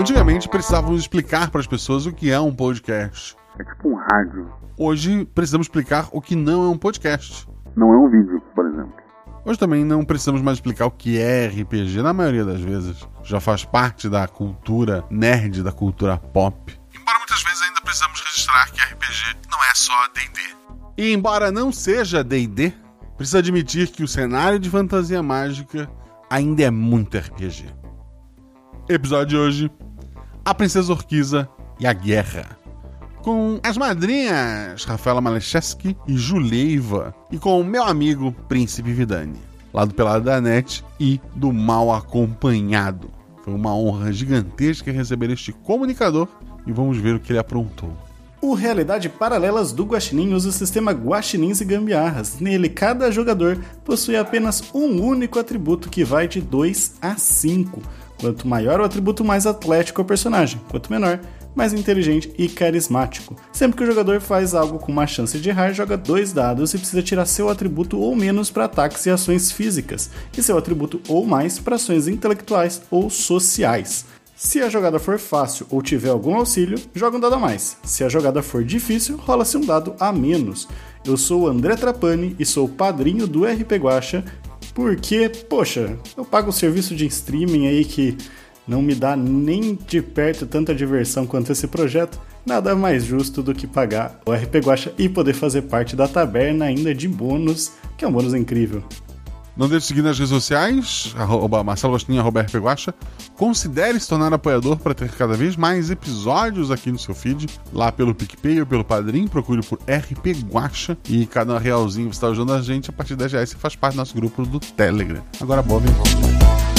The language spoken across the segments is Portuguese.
Antigamente precisávamos explicar para as pessoas o que é um podcast. É tipo um rádio. Hoje precisamos explicar o que não é um podcast. Não é um vídeo, por exemplo. Hoje também não precisamos mais explicar o que é RPG, na maioria das vezes. Já faz parte da cultura nerd, da cultura pop. Embora muitas vezes ainda precisamos registrar que RPG não é só DD. E embora não seja DD, precisa admitir que o cenário de fantasia mágica ainda é muito RPG. Episódio de hoje: A Princesa Orquiza e a Guerra com as madrinhas Rafaela Malecheski e Juleiva, e com o meu amigo Príncipe Vidani, lá do Pelado da Net e do Mal Acompanhado. Foi uma honra gigantesca receber este comunicador e vamos ver o que ele aprontou. O Realidade Paralelas do Guaxinim usa o sistema Guaxinins e Gambiarras. Nele, cada jogador possui apenas um único atributo que vai de 2 a 5. Quanto maior o atributo, mais atlético é o personagem. Quanto menor, mais inteligente e carismático. Sempre que o jogador faz algo com uma chance de errar, joga dois dados e precisa tirar seu atributo ou menos para ataques e ações físicas, e seu atributo ou mais para ações intelectuais ou sociais. Se a jogada for fácil ou tiver algum auxílio, joga um dado a mais. Se a jogada for difícil, rola-se um dado a menos. Eu sou o André Trapani e sou padrinho do RP Guacha, porque, poxa, eu pago o serviço de streaming aí que não me dá nem de perto tanta diversão quanto esse projeto, nada mais justo do que pagar o RP Guacha e poder fazer parte da taberna ainda de bônus, que é um bônus incrível. Não deixe de seguir nas redes sociais, arroba Marcelo Gostinho, arroba RP Guacha. Considere se tornar apoiador para ter cada vez mais episódios aqui no seu feed, lá pelo PicPay ou pelo Padrim, procure por RP Guacha e cada realzinho que você está ajudando a gente, a partir de 10 reais você faz parte do nosso grupo do Telegram. Agora, Bob, vamos.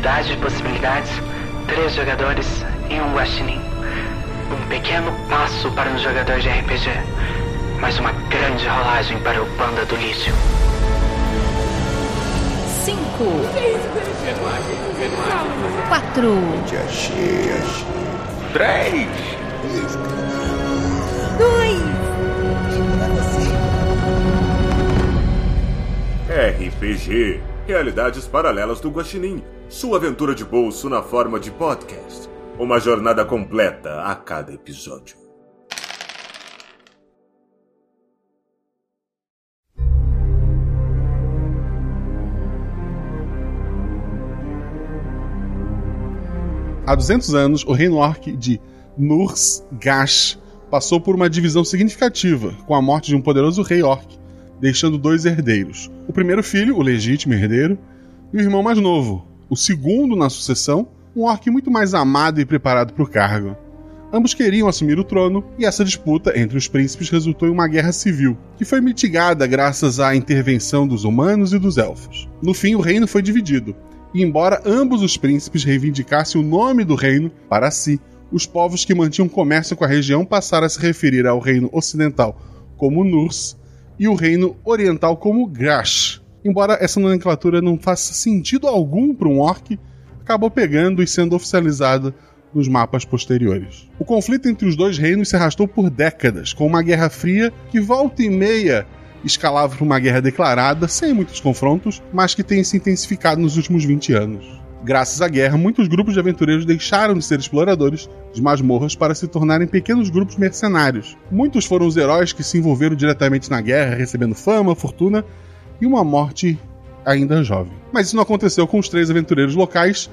Infinidade de possibilidades, três jogadores e um guaxinim. Um pequeno passo para um jogador de RPG, mas uma grande rolagem para o panda do lixo. Cinco. Quatro. Três. Dois. RPG Realidades Paralelas do Guaxinim, sua aventura de bolso na forma de podcast. Uma jornada completa a cada episódio. Há 200 anos, o reino orc de Nurs Gash passou por uma divisão significativa com a morte de um poderoso rei orc deixando dois herdeiros. O primeiro filho, o legítimo herdeiro, e o irmão mais novo, o segundo na sucessão, um orc muito mais amado e preparado para o cargo. Ambos queriam assumir o trono, e essa disputa entre os príncipes resultou em uma guerra civil, que foi mitigada graças à intervenção dos humanos e dos elfos. No fim, o reino foi dividido, e embora ambos os príncipes reivindicassem o nome do reino para si, os povos que mantinham comércio com a região passaram a se referir ao reino ocidental como Nurs e o reino oriental como Grash. Embora essa nomenclatura não faça sentido algum para um orc, acabou pegando e sendo oficializada nos mapas posteriores. O conflito entre os dois reinos se arrastou por décadas, com uma guerra fria que volta e meia escalava para uma guerra declarada, sem muitos confrontos, mas que tem se intensificado nos últimos 20 anos. Graças à guerra, muitos grupos de aventureiros deixaram de ser exploradores de masmorras para se tornarem pequenos grupos mercenários. Muitos foram os heróis que se envolveram diretamente na guerra, recebendo fama, fortuna e uma morte ainda jovem. Mas isso não aconteceu com os três aventureiros locais,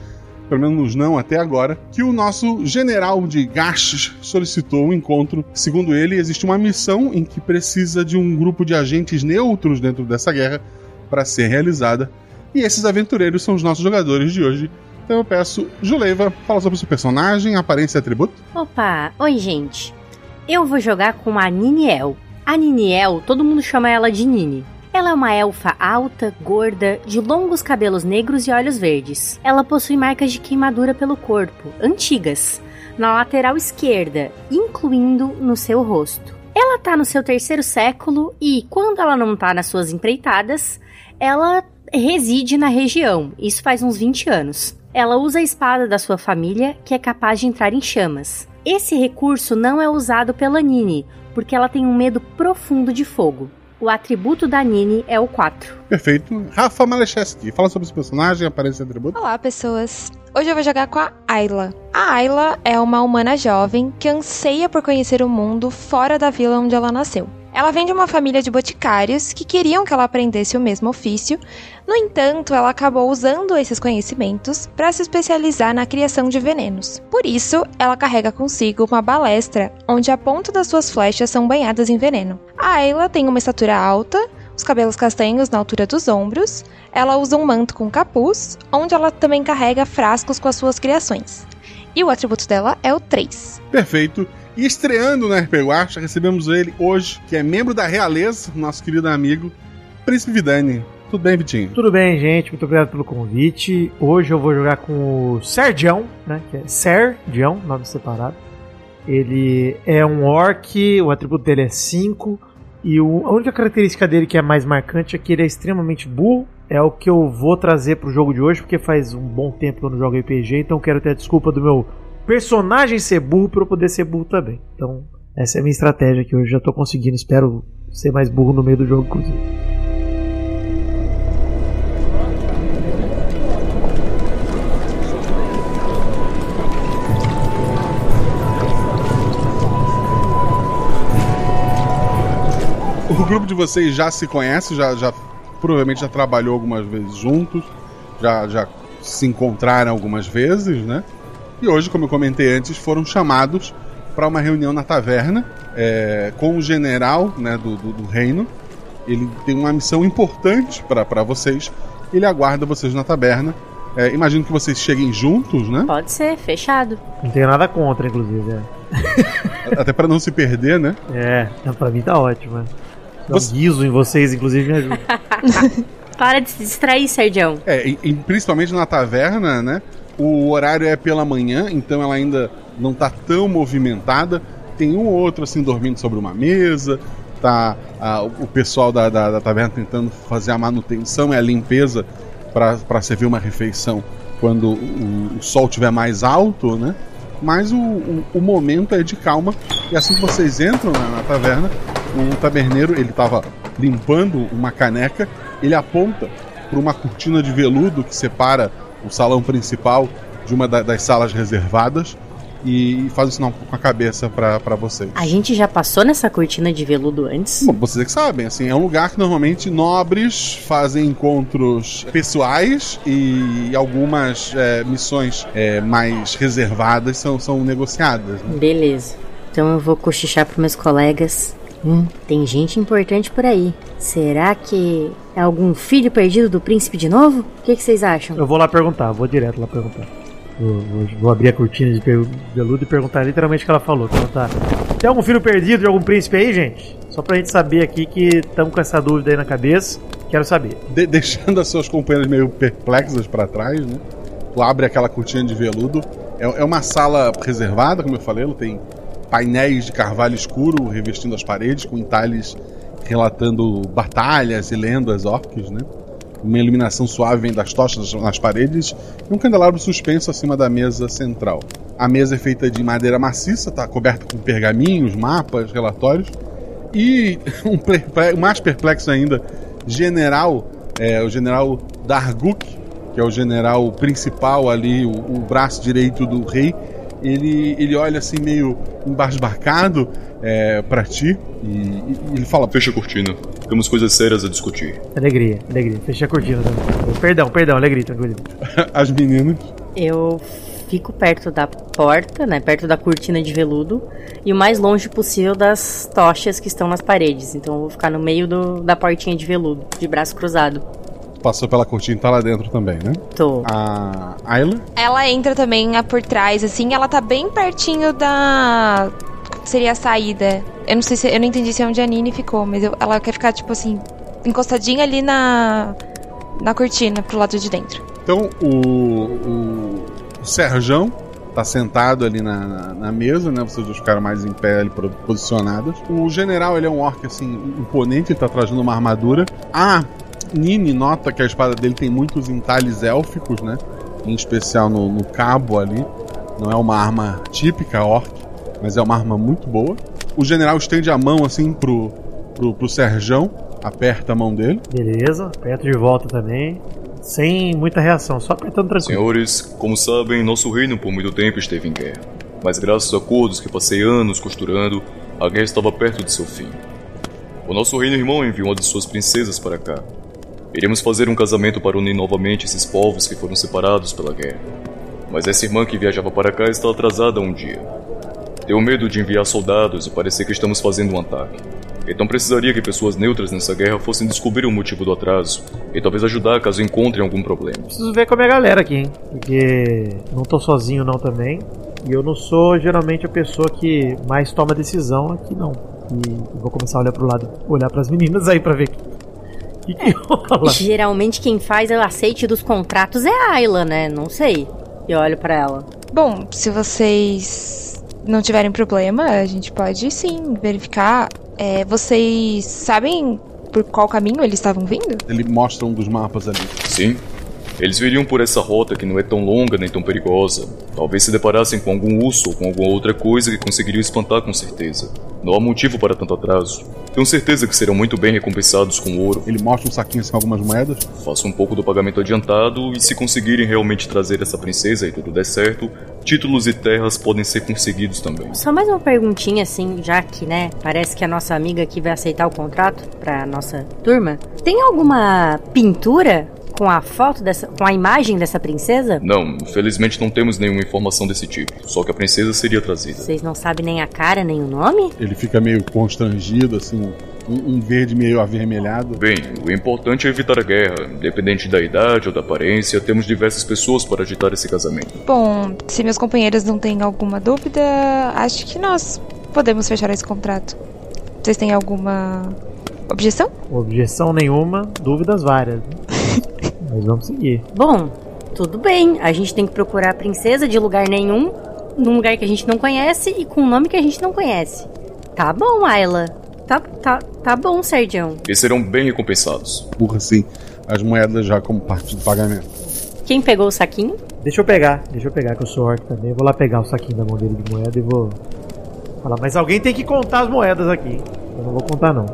pelo menos não até agora, que o nosso general de Gashes solicitou um encontro. Segundo ele, existe uma missão em que precisa de um grupo de agentes neutros dentro dessa guerra para ser realizada e esses aventureiros são os nossos jogadores de hoje. Então eu peço, Juleiva, fala sobre o seu personagem, aparência e atributo. Opa, oi gente. Eu vou jogar com a Niniel. A Niniel, todo mundo chama ela de Nini. Ela é uma elfa alta, gorda, de longos cabelos negros e olhos verdes. Ela possui marcas de queimadura pelo corpo, antigas, na lateral esquerda, incluindo no seu rosto. Ela tá no seu terceiro século e, quando ela não tá nas suas empreitadas, ela reside na região, isso faz uns 20 anos. Ela usa a espada da sua família, que é capaz de entrar em chamas. Esse recurso não é usado pela Nini, porque ela tem um medo profundo de fogo. O atributo da Nini é o 4. Perfeito. Rafa Malecheski, fala sobre esse personagem, aparece esse atributo. Olá, pessoas. Hoje eu vou jogar com a Ayla. A Ayla é uma humana jovem que anseia por conhecer o mundo fora da vila onde ela nasceu. Ela vem de uma família de boticários que queriam que ela aprendesse o mesmo ofício, no entanto, ela acabou usando esses conhecimentos para se especializar na criação de venenos. Por isso, ela carrega consigo uma balestra onde a ponta das suas flechas são banhadas em veneno. A Ayla tem uma estatura alta, os cabelos castanhos na altura dos ombros, ela usa um manto com capuz, onde ela também carrega frascos com as suas criações. E o atributo dela é o 3. Perfeito. E estreando na RP Guacha, recebemos ele hoje, que é membro da realeza, nosso querido amigo, Príncipe Vidani. Tudo bem, Vitinho? Tudo bem, gente. Muito obrigado pelo convite. Hoje eu vou jogar com o Serdião, né? Que é Serdião, nome separado. Ele é um orc, o atributo dele é 5. E o- a única característica dele que é mais marcante é que ele é extremamente burro. É o que eu vou trazer pro jogo de hoje, porque faz um bom tempo que eu não jogo RPG, então quero ter a desculpa do meu personagem ser burro pra eu poder ser burro também. Então, essa é a minha estratégia que hoje já tô conseguindo. Espero ser mais burro no meio do jogo, inclusive. O grupo de vocês já se conhece, já, já provavelmente já trabalhou algumas vezes juntos, já, já se encontraram algumas vezes, né? E hoje, como eu comentei antes, foram chamados para uma reunião na taverna é, com o general né, do, do, do reino. Ele tem uma missão importante para vocês. Ele aguarda vocês na taverna. É, imagino que vocês cheguem juntos, né? Pode ser, fechado. Não tenho nada contra, inclusive. É, Até para não se perder, né? é não, pra mim tá ótimo. É. Dá Você- guiso em vocês, inclusive, me ajuda. Para de se distrair, Serdião. É, e, e principalmente na taverna, né? O horário é pela manhã, então ela ainda não tá tão movimentada. Tem um ou outro assim dormindo sobre uma mesa. Tá o pessoal da, da, da taverna tentando fazer a manutenção e a limpeza para servir uma refeição quando o, o sol estiver mais alto, né? Mas o, o, o momento é de calma. E assim que vocês entram na, na taverna, o taberneiro ele estava limpando uma caneca. Ele aponta para uma cortina de veludo que separa o salão principal de uma da- das salas reservadas e faz um sinal com a cabeça para vocês. A gente já passou nessa cortina de veludo antes? Bom, vocês é que sabem, assim, é um lugar que normalmente nobres fazem encontros pessoais e algumas é, missões é, mais reservadas são, são negociadas. né? Beleza. Então eu vou cochichar pros meus colegas. Hum, tem gente importante por aí. Será que é algum filho perdido do príncipe de novo? O que, que vocês acham? Eu vou lá perguntar, vou direto lá perguntar. Vou, vou- vou abrir a cortina de veludo e perguntar literalmente o que ela falou. Perguntar: Tem algum filho perdido de algum príncipe aí, gente? Só pra gente saber aqui que estamos com essa dúvida aí na cabeça. Quero saber. De- deixando as suas companheiras meio perplexas para trás, né? Tu abre aquela cortina de veludo. É, é uma sala reservada, como eu falei, ela tem painéis de carvalho escuro revestindo as paredes, com entalhes relatando batalhas e lendas orques, né? Uma iluminação suave vem das tochas nas paredes e um candelabro suspenso acima da mesa central. A mesa é feita de madeira maciça, está coberta com pergaminhos, mapas, relatórios. E um perple- mais perplexo ainda, general, é, o general Darguk, que é o general principal ali, o, o braço direito do rei, ele, ele olha assim meio embasbacado é, para ti e, e ele fala: Fecha a cortina. Temos coisas sérias a discutir. Alegria, alegria. Fechei a cortina. também. Perdão, perdão, alegria, tranquilo. as meninas. Eu fico perto da porta, né? Perto da cortina de veludo. E o mais longe possível das tochas que estão nas paredes. Então eu vou ficar no meio do- da portinha de veludo, de braço cruzado. Passou pela cortina e tá lá dentro também, né? Tô. A Ayla, Ela entra também ah, por trás, assim, ela tá bem pertinho da. Seria a saída. Eu não sei se. Eu não entendi se é onde a Nini ficou, mas eu- ela quer ficar, tipo assim, encostadinha ali na. Na cortina, pro lado de dentro. Então o, o, o Serjão tá sentado ali na, na, na mesa, né? Vocês dois ficaram mais em pé ali posicionados. O general ele é um orc assim imponente, ele tá trazendo uma armadura. A Nini nota que a espada dele tem muitos entalhes élficos, né? Em especial no, no cabo ali. Não é uma arma típica orc, mas é uma arma muito boa. O general estende a mão assim pro, pro, pro Serjão, aperta a mão dele. Beleza, aperto de volta também. Sem muita reação, só apertando tranquilo. Senhores, como sabem, nosso reino por muito tempo esteve em guerra. Mas graças a acordos que passei anos costurando, a guerra estava perto de seu fim. O nosso reino irmão enviou uma de suas princesas para cá. Iremos fazer um casamento para unir novamente esses povos que foram separados pela guerra. Mas essa irmã que viajava para cá está atrasada um dia. Tenho medo de enviar soldados e parecer que estamos fazendo um ataque. Então precisaria que pessoas neutras nessa guerra fossem descobrir o motivo do atraso e talvez ajudar caso encontrem algum problema. Preciso ver com a minha galera aqui, hein? Porque não tô sozinho não também. E eu não sou geralmente a pessoa que mais toma decisão aqui não. E vou começar a olhar pro lado, olhar pras meninas aí pra ver que, que rola. Geralmente quem faz o aceite dos contratos é a Ayla, né? Não sei. E olho pra ela. Bom, se vocês não tiverem problema, a gente pode sim verificar. É, vocês sabem por qual caminho eles estavam vindo? Ele mostra um dos mapas ali. Sim. Eles viriam por essa rota que não é tão longa nem tão perigosa. Talvez se deparassem com algum urso ou com alguma outra coisa que conseguiriam espantar com certeza. Não há motivo para tanto atraso. Tenho certeza que serão muito bem recompensados com ouro. Ele mostra um saquinho assim com algumas moedas. Faço um pouco do pagamento adiantado e se conseguirem realmente trazer essa princesa e tudo der certo, títulos e terras podem ser conseguidos também. Só mais uma perguntinha assim, já que, né, parece que a nossa amiga aqui vai aceitar o contrato pra nossa turma. Tem alguma pintura com a foto dessa, com a imagem dessa princesa? Não, infelizmente não temos nenhuma informação desse tipo. Só que a princesa seria trazida. Vocês não sabem nem a cara, nem o nome? Ele fica meio constrangido, assim, um, um verde meio avermelhado. Bem, o importante é evitar a guerra. Independente da idade ou da aparência, temos diversas pessoas para agitar esse casamento. Bom, se meus companheiros não têm alguma dúvida, acho que nós podemos fechar esse contrato. Vocês têm alguma objeção? Objeção nenhuma, dúvidas várias. Mas vamos seguir. Bom, tudo bem. A gente tem que procurar a princesa de lugar nenhum, num lugar que a gente não conhece e com um nome que a gente não conhece. Tá bom, Ayla. Tá, tá, tá bom, Sergião. E serão bem recompensados. Empurra assim as moedas já como parte do pagamento. Quem pegou o saquinho? Deixa eu pegar, deixa eu pegar que eu sou orc também. Eu vou lá pegar o saquinho da mão dele de moeda e vou falar. Mas alguém tem que contar as moedas aqui. Eu não vou contar não.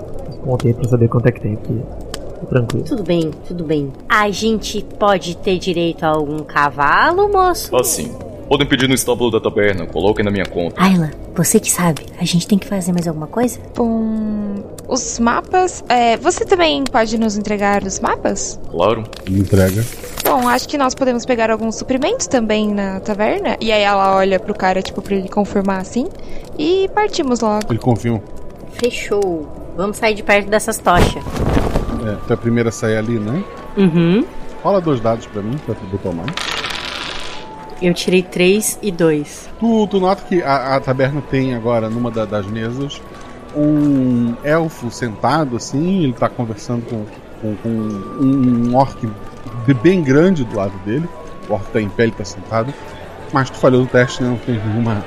Contei pra saber quanto é que tem, porque tô tranquilo. Tudo bem, tudo bem. A gente pode ter direito a algum cavalo, moço? Assim, podem pedir no estábulo da taberna, coloquem na minha conta. Ayla, você que sabe. A gente tem que fazer mais alguma coisa? Bom, os mapas. É, você também pode nos entregar os mapas? Claro. Entrega. Bom, acho que nós podemos pegar alguns suprimentos também na taverna. E aí ela olha pro cara, tipo, pra ele confirmar assim. E partimos logo. Ele confirma. Fechou. Vamos sair de perto dessas tochas. É, tu é a primeira a sair ali, né? Uhum. Rola dois dados pra mim, pra tu tomar. Eu tirei três e dois. Tu, tu nota que a, a taberna tem agora, numa da- das mesas, um elfo sentado assim, ele tá conversando com, com- com um, um orc de- bem grande do lado dele. O orc tá em pé, ele tá sentado. Mas tu falhou no teste, né? não tem nenhuma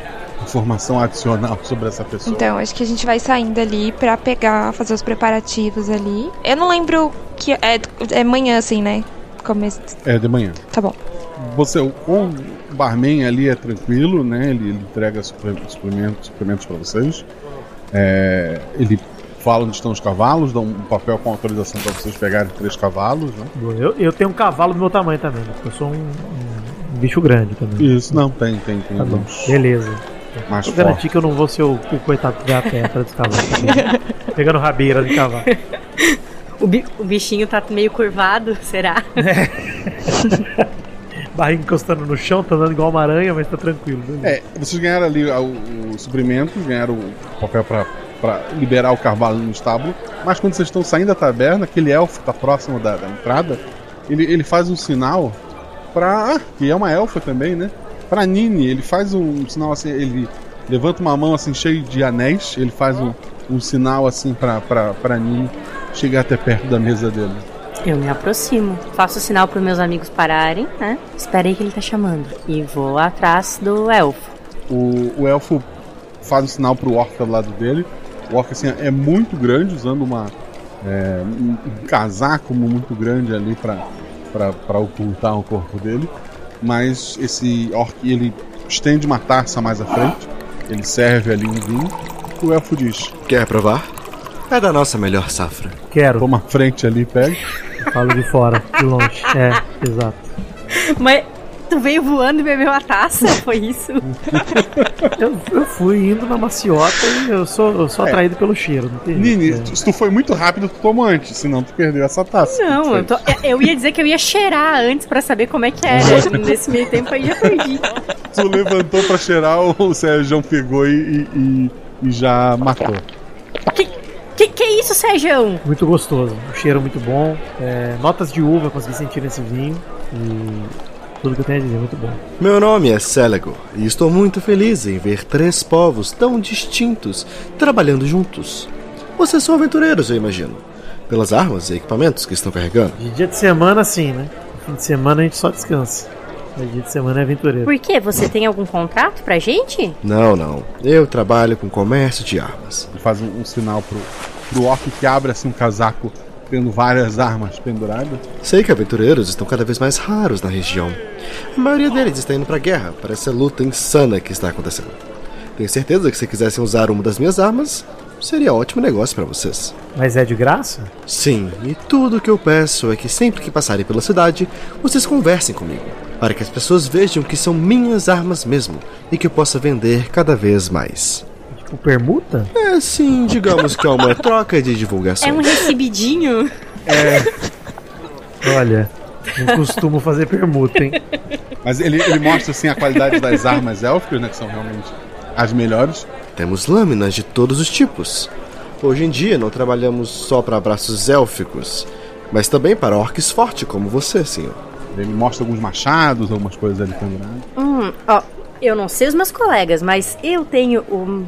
informação adicional sobre essa pessoa. Então, acho que a gente vai saindo ali pra pegar, fazer os preparativos ali. Eu não lembro que. É, é manhã, assim, né? Começo. É, de manhã. Tá bom. Você, o o barman ali é tranquilo, né? Ele, ele entrega suplementos, suplementos para vocês. É, ele fala onde estão os cavalos, dá um papel com autorização para vocês pegarem três cavalos, né? Eu, eu tenho um cavalo do meu tamanho também, né? porque eu sou um, um- bicho grande também. Isso, não, tem, tem, tem. Tá Beleza. Mais Vou garantir fortes. que eu não vou ser o, o coitado que vai a pé atrás dos cavalos. Pegando rabeira de cavalo. O, bi- o bichinho tá meio curvado, será? Barriga encostando no chão, tá andando igual uma aranha, mas tá tranquilo. beleza. É, vocês ganharam ali ah, o, o suprimento, ganharam o papel para liberar o cavalo no estábulo, mas quando vocês estão saindo da taberna, aquele elfo que tá próximo da, da entrada, ele, ele faz um sinal pra. Ah, que é uma elfa também, né? Pra Nini, ele faz um sinal assim, ele levanta uma mão assim cheio de anéis, ele faz um, um sinal assim pra, pra, pra Nini chegar até perto da mesa dele. Eu me aproximo, faço sinal pros meus amigos pararem, né? Espera aí que ele tá chamando. E vou atrás do elfo. O, o elfo faz um sinal pro orc do lado dele. O orc assim, é muito grande, usando uma, é, um, um casaco muito grande ali para ocultar o corpo dele. Mas esse orc ele estende uma taça mais à frente, ele serve ali um vinho. E o elfo diz: Quer provar? É da nossa melhor safra. Quero. Toma a frente ali, pega. Falo de fora, de longe. É, exato. Mas tu veio voando e bebeu a taça? Foi isso? Eu, eu fui indo na maciota e eu sou, eu sou É. atraído pelo cheiro. Não tem Nini, jeito, é. se tu foi muito rápido, tu tomou antes, senão tu perdeu essa taça. Não, eu, tô- eu ia dizer que eu ia cheirar antes pra saber como é que era. Nesse meio tempo aí já perdi. Tu levantou pra cheirar, o Sérgio pegou e, e- e já matou. Que, que isso, Sérgio? Muito gostoso, um cheiro muito bom. É, notas de uva eu consegui sentir nesse vinho. E tudo que eu tenho a dizer, muito bom. Meu nome é Celego e estou muito feliz em ver três povos tão distintos trabalhando juntos. Vocês são aventureiros, eu imagino. Pelas armas e equipamentos que estão carregando. De dia de semana, sim, né? Fim de semana a gente só descansa. Mas dia de semana é aventureiro. Por quê? Você tem algum contrato pra gente? Não, não. Eu trabalho com comércio de armas. Ele faz um, um sinal pro, pro orc que abre assim um casaco tendo várias armas penduradas. Sei que aventureiros estão cada vez mais raros na região. A maioria deles está indo pra guerra para essa luta insana que está acontecendo. Tenho certeza que se quisessem usar uma das minhas armas, seria ótimo negócio para vocês. Mas é de graça? Sim, e tudo o que eu peço é que sempre que passarem pela cidade, vocês conversem comigo, para que as pessoas vejam que são minhas armas mesmo e que eu possa vender cada vez mais. Tipo, permuta? É, sim, digamos que é uma troca de divulgação. É um recebidinho? Olha, não costumo fazer permuta, hein? Mas ele, ele mostra assim a qualidade das armas élficas, né? Que são realmente as melhores. Temos lâminas de todos os tipos. Hoje em dia não trabalhamos só para braços élficos, mas também para orques fortes como você, senhor. Ele mostra alguns machados, algumas coisas ali penduradas. Hum, ó, eu não sei os meus colegas, mas eu tenho um,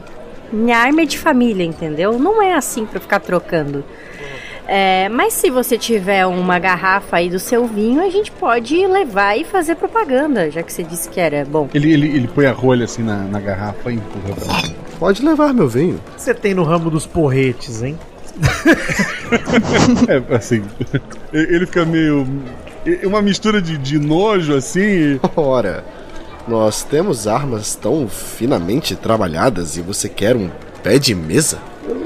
minha arma é de família, entendeu? Não é assim pra ficar trocando. É, mas se você tiver uma garrafa aí do seu vinho, a gente pode levar e fazer propaganda, já que você disse que era bom. Ele, ele, ele põe a rolha assim na, na garrafa e empurra pra. Pode levar meu vinho. O que você tem no ramo dos porretes, hein? É, assim. Ele fica meio. é Uma mistura de, de nojo, assim. Ora, nós temos armas tão finamente trabalhadas e você quer um pé de mesa?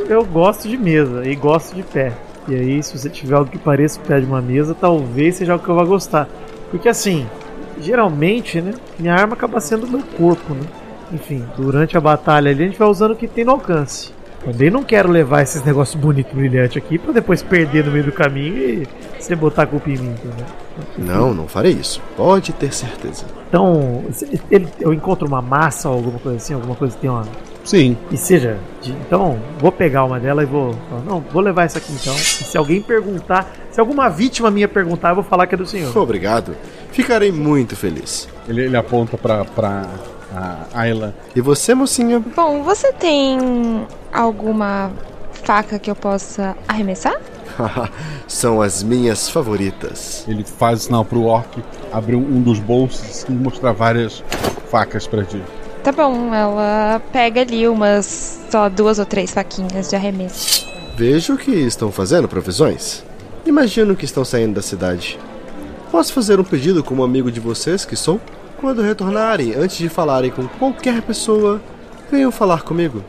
Eu, gosto de mesa e gosto de pé. E aí, se você tiver algo que pareça o pé de uma mesa, talvez seja algo que eu vá gostar. Porque assim, geralmente, né? Minha arma acaba sendo o meu corpo, né? Enfim, durante a batalha ali a gente vai usando o que tem no alcance. Também não quero levar esses negócios bonitos e brilhantes aqui pra depois perder no meio do caminho e você botar a culpa em mim, entendeu? Não, não farei isso. Pode ter certeza. Então, ele- eu encontro uma massa ou alguma coisa assim, alguma coisa que tem uma. Sim. E seja, de- então, vou pegar uma dela e vou. Não, vou levar essa aqui então. E se alguém perguntar, se alguma vítima minha perguntar, eu vou falar que é do senhor. Obrigado. Ficarei muito feliz. Ele, ele aponta pra, pra a Ayla. E você, mocinha? Bom, você tem alguma faca que eu possa arremessar? São as minhas favoritas. Ele faz sinal pro orc, abre um, um dos bolsos e mostrar várias facas pra ti. Tá bom, ela pega ali umas só duas ou três faquinhas de arremesso. Vejo que estão fazendo provisões. Imagino que estão saindo da cidade. Posso fazer um pedido como amigo de vocês que sou? Quando retornarem, antes de falarem com qualquer pessoa, venham falar comigo.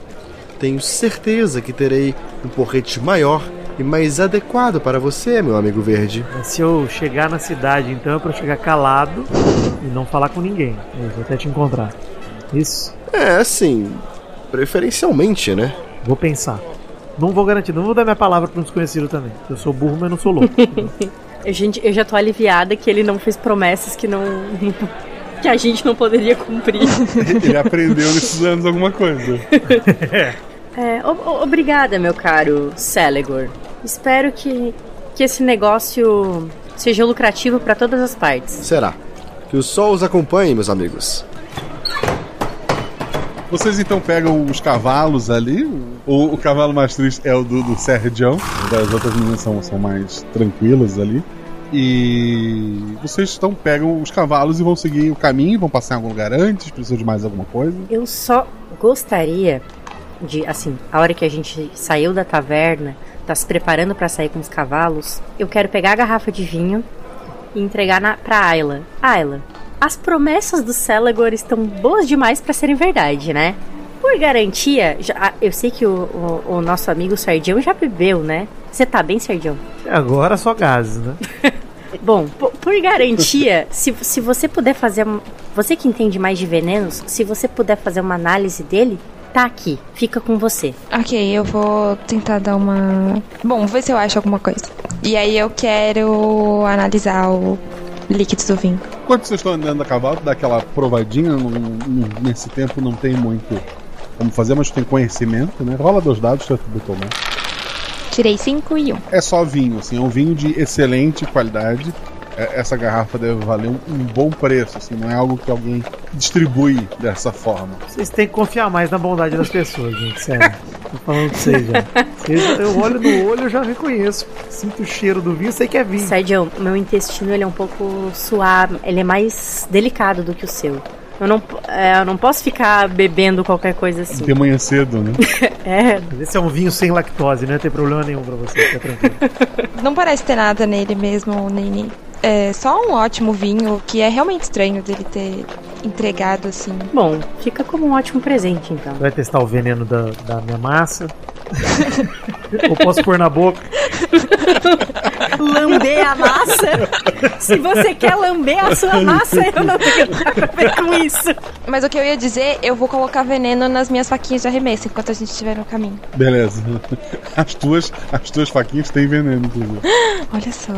Tenho certeza que terei um porrete maior e mais adequado para você, meu amigo verde. Se eu chegar na cidade, então é pra eu chegar calado e não falar com ninguém. Eu vou até te encontrar. Isso? É, assim, preferencialmente, né? Vou pensar. Não vou garantir, não vou dar minha palavra pra um desconhecido também. Eu sou burro, mas não sou louco. Eu, gente, eu já tô aliviada que ele não fez promessas que não. Que a gente não poderia cumprir. Ele aprendeu nesses anos alguma coisa. É, o- o- obrigada, meu caro Celegor. Espero que, que esse negócio seja lucrativo pra todas as partes. Será. Que o sol os acompanhe, meus amigos. Vocês então pegam os cavalos ali. O, o cavalo mais triste é o do, do Sergião. As outras meninas são, são mais tranquilas ali. E vocês então pegam os cavalos e vão seguir o caminho, vão passar em algum lugar antes, precisam de mais alguma coisa. Eu só gostaria de assim, a hora que a gente saiu da taverna, tá se preparando pra sair com os cavalos, eu quero pegar a garrafa de vinho e entregar na, pra Ayla. Ayla, as promessas do Celegor estão boas demais pra serem verdade, né? Por garantia, já- ah, eu sei que o, o- o nosso amigo Sardião já bebeu, né? Você tá bem, Sardião? Agora só gases, né? Bom, po- por garantia, se, se você puder fazer. Você que entende mais de venenos, se você puder fazer uma análise dele, tá aqui. Fica com você. Ok, eu vou tentar dar uma. Bom, vou ver se eu acho alguma coisa. E aí eu quero analisar o líquido do vinho. Enquanto vocês estão andando a cavalo, dá aquela provadinha. não- não- nesse tempo não tem muito como fazer, mas tem conhecimento, né? Rola dois dados, tu botou, né? Tirei 5 e 1. Um. É só vinho, assim, é um vinho de excelente qualidade. É, Essa garrafa deve valer um, um bom preço, assim, não é algo que alguém distribui dessa forma. Vocês têm que confiar mais na bondade das pessoas, gente, sério. Tô falando pra vocês já. Vocês- eu olho no olho, eu já reconheço. Sinto o cheiro do vinho, sei que é vinho. Sardião, meu intestino ele é um pouco suave, ele é mais delicado do que o seu. Eu não, é, eu não posso ficar bebendo qualquer coisa assim. De manhã cedo, né? É, Esse é um vinho sem lactose, não tem problema nenhum pra você, fica tranquilo. Não parece ter nada nele mesmo, Nini. É só um ótimo vinho que é realmente estranho dele ter entregado assim. bom, fica como um ótimo presente então. Vai testar o veneno da, da minha massa. Ou posso pôr na boca? Lamber a massa? Se você quer lamber a sua massa, eu não tenho nada a ver com isso. Mas o que eu ia dizer, eu vou colocar veneno nas minhas faquinhas de arremesso enquanto a gente estiver no caminho. Beleza. As tuas, as tuas faquinhas têm veneno, inclusive. Olha só.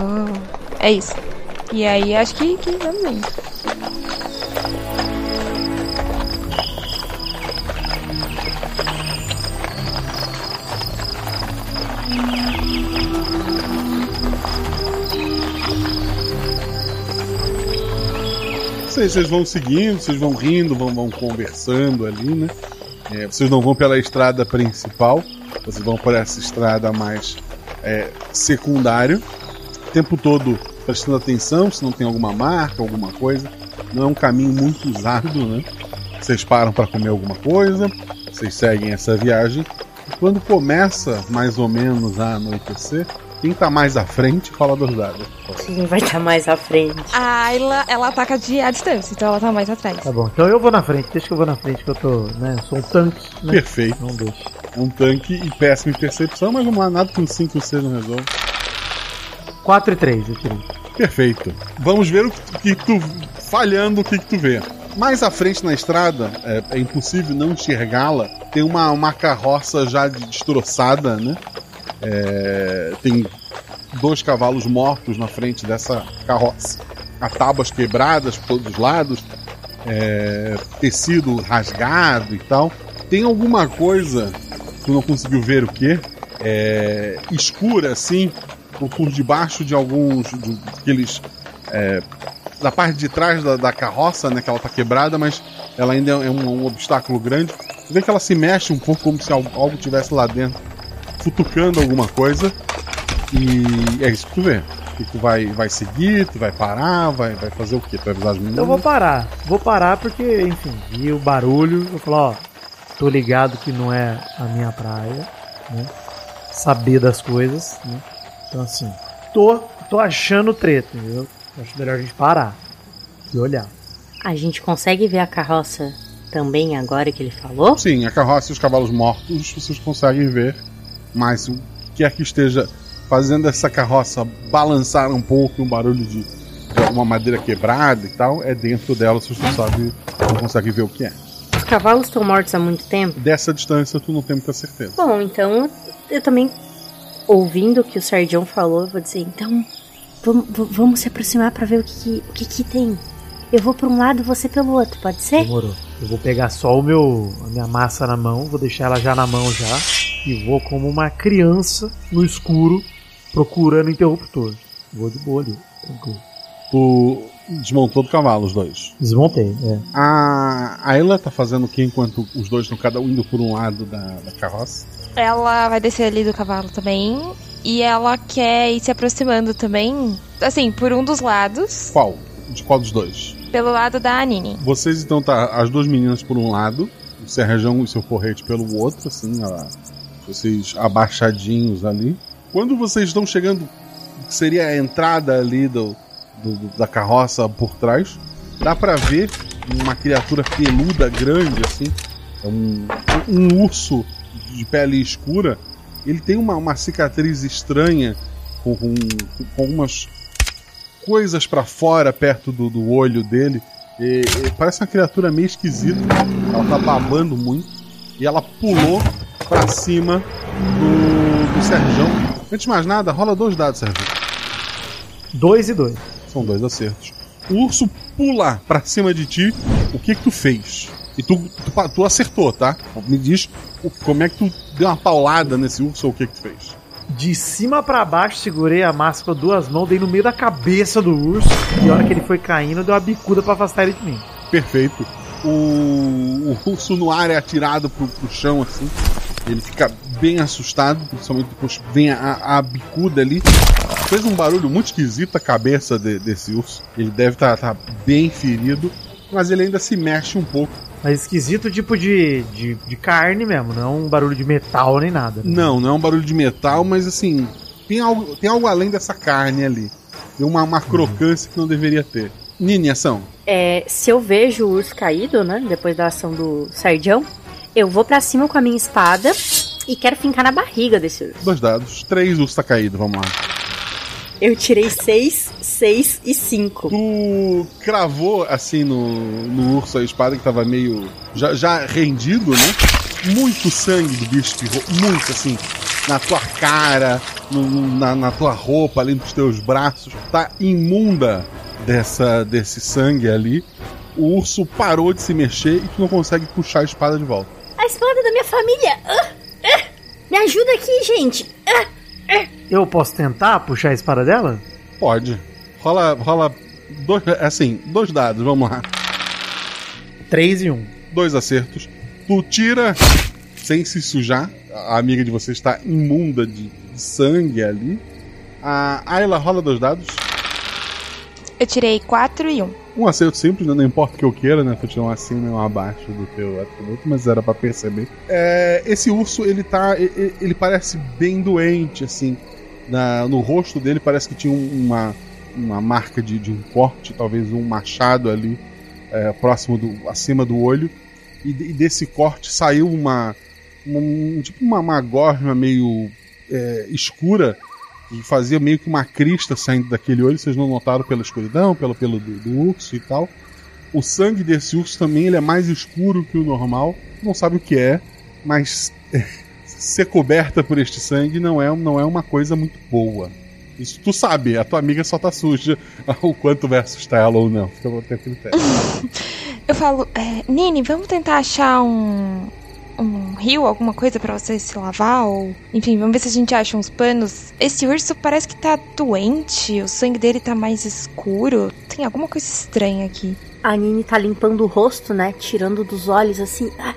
É isso. E aí acho que, que vamos indo. Vocês, vocês vão seguindo, vocês vão rindo, vão, vão conversando ali, né? É, vocês não vão pela estrada principal, vocês vão por essa estrada mais é, secundária. O tempo todo prestando atenção se não tem alguma marca, alguma coisa. Não é um caminho muito usado, né? Vocês param para comer alguma coisa, vocês seguem essa viagem. Quando começa mais ou menos a anoitecer, quem tá mais à frente fala dos dados. Quem vai estar mais à frente? A Ayla, ela ataca de à distância, então ela tá mais atrás. Tá bom, então eu vou na frente, deixa que eu vou na frente, que eu tô, né, sou um tanque, né? Perfeito. Não deixa. É um tanque e péssima em percepção, mas vamos lá, nada um 5 e um 6 não resolve. 4 e 3, eu tirei. Perfeito. Vamos ver o que, que tu. Falhando, o que, que tu vê. Mais à frente na estrada, é, é impossível não enxergá-la. Tem uma, uma carroça já de- destroçada, né? É, tem dois cavalos mortos na frente dessa carroça. Há tábuas quebradas por todos os lados, é, tecido rasgado e tal. Tem alguma coisa, tu não conseguiu ver o que? É, escura assim, por, debaixo de alguns de, aqueles é, da parte de trás da, da carroça, né, que ela tá quebrada, mas ela ainda é um, um obstáculo grande. Tu vê que ela se mexe um pouco como se algo, algo tivesse lá dentro, futucando alguma coisa. E é isso que tu vê. Que tu vai, vai seguir, tu vai parar, vai, vai fazer o quê? Tu vai avisar as meninas? Eu vou parar. Vou parar porque, enfim, vi o barulho. Vou falar, ó, tô ligado que não é a minha praia, né? Saber das coisas, né? Então, assim, tô, tô achando treta, entendeu? Acho melhor a gente parar e olhar. A gente consegue ver a carroça também agora que ele falou? Sim, a carroça e os cavalos mortos vocês conseguem ver, mas o que é que esteja fazendo essa carroça balançar um pouco, um barulho de, de alguma madeira quebrada e tal, é dentro dela, vocês não sabem, não conseguem ver o que é. Os cavalos estão mortos há muito tempo? Dessa distância tu não tem muita certeza. Bom, então eu também, ouvindo o que o Sardião falou, eu vou dizer, então vamos, vamos se aproximar pra ver o que, que- o que, que tem. Eu vou pra um lado, você pelo outro, pode ser? Demorou. Eu vou pegar só o meu, a minha massa na mão, vou deixar ela já na mão já e vou como uma criança no escuro procurando interruptor. Vou de boa ali, tranquilo. Tu desmontou do cavalo os dois. Desmontei, é. A Ayla tá fazendo o que enquanto os dois estão cada um indo por um lado da, da carroça? Ela vai descer ali do cavalo também. E ela quer ir se aproximando também. Assim, por um dos lados. Qual? De qual dos dois? Pelo lado da Anine. Vocês então tá as duas meninas por um lado, o Serjão e seu porrete pelo outro, assim, ó, vocês abaixadinhos ali. Quando vocês estão chegando, que seria a entrada ali do, do- da carroça por trás, dá pra ver uma criatura peluda grande, assim, é um, um urso de pele escura. Ele tem uma, uma cicatriz estranha com, com, com algumas coisas pra fora perto do, do olho dele. E- e parece uma criatura meio esquisita. Ela tá babando muito. E ela pulou pra cima do, do Serjão. Antes de mais nada, rola dois dados, Serjão. Dois e dois. São dois acertos. O urso pula pra cima de ti. O que que tu fez? E tu, tu, tu acertou, tá? Me diz como é que tu deu uma paulada nesse urso ou o que que tu fez? De cima pra baixo, segurei a massa com duas mãos, dei no meio da cabeça do urso. E a hora que ele foi caindo, deu uma bicuda pra afastar ele de mim. Perfeito. O, o urso no ar é atirado pro, pro chão, assim. Ele fica bem assustado, principalmente depois vem a, a bicuda ali. Fez um barulho muito esquisito a cabeça de- desse urso. Ele deve estar bem ferido, mas ele ainda se mexe um pouco. Mas esquisito tipo de, de, de carne mesmo, não é um barulho de metal nem nada. né? Não, não é um barulho de metal, mas assim, tem algo, tem algo além dessa carne ali. Tem uma, uma crocância que não deveria ter. Nini, ação. É, se eu vejo o urso caído, né? Depois da ação do Sardião, eu vou pra cima com a minha espada e quero fincar na barriga desse urso. Dois dados. Três urso tá caído, vamos lá. Eu tirei seis, seis e cinco. Tu cravou assim no, no urso a espada que tava meio. já, já rendido, né? Muito sangue do bicho que muito assim. Na tua cara, no- na, na tua roupa, ali nos teus braços. Tá imunda dessa, desse sangue ali. O urso parou de se mexer e tu não consegue puxar a espada de volta. A espada da minha família! Ah, ah, me ajuda aqui, gente! Ah. Eu posso tentar puxar a espada dela? Pode. Rola. rola dois, assim, dois dados, vamos lá. Três e um. Dois acertos. Tu tira sem se sujar. A amiga de você está imunda de sangue ali. A Ayla rola dois dados. Eu tirei 4 e 1. Um acerto simples, né? não importa o que eu queira, né? Tu tirou um acima e um abaixo do teu atributo, mas era pra perceber. É, esse urso, ele tá. Ele parece bem doente, assim. Na- no rosto dele parece que tinha um- uma, uma marca de, de um corte, talvez um machado ali, é, próximo do. acima do olho. E, e desse corte saiu uma. um- tipo uma, uma meio é, escura e fazia meio que uma crista saindo daquele olho. Vocês não notaram pela escuridão, pelo pelo do, do urso e tal. O sangue desse urso também ele é mais escuro que o normal. Não sabe o que é, mas ser coberta por este sangue não é, não é uma coisa muito boa. Isso tu sabe, a tua amiga só tá suja o quanto versus tá ela ou não. Fica a teu critério. Eu falo, é, Nini, vamos tentar achar um, um rio, alguma coisa pra você se lavar? Ou, enfim, vamos ver se a gente acha uns panos. Esse urso parece que tá doente, o sangue dele tá mais escuro. Tem alguma coisa estranha aqui. A Nini tá limpando o rosto, né? Tirando dos olhos assim. Ah,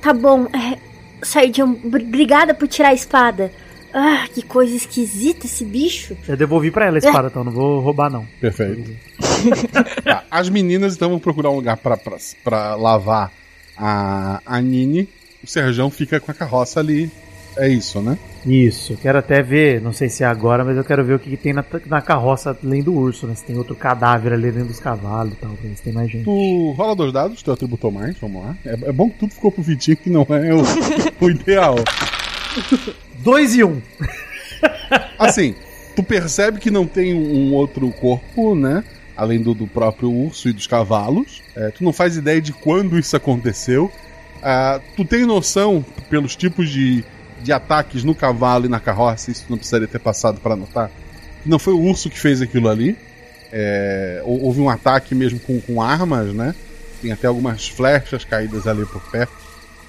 tá bom, é. Sardião, br- obrigada por tirar a espada. Ah, que coisa esquisita esse bicho. Eu devolvi pra ela a espada, então não vou roubar não. Perfeito. Tá, as meninas então vão procurar um lugar pra lavar a, a Nini. O Serjão fica com a carroça ali. É isso, né? Isso, quero até ver, não sei se é agora, mas eu quero ver o que, que tem na, na carroça além do urso, né? Se tem outro cadáver ali dentro dos cavalos e tal, ver se tem mais gente. Tu rola dois dados, teu atributou mais, vamos lá. É, é bom que tudo ficou pro Vitinho, que não é o, o ideal. Dois e um. Assim, tu percebe que não tem um outro corpo, né? Além do, do próprio urso e dos cavalos. É, tu não faz ideia de quando isso aconteceu. Ah, tu tem noção, pelos tipos de, de ataques no cavalo e na carroça, isso não precisaria ter passado para notar, que não foi o urso que fez aquilo ali. É, hou- houve um ataque mesmo com, com armas, né? Tem até algumas flechas caídas ali por perto.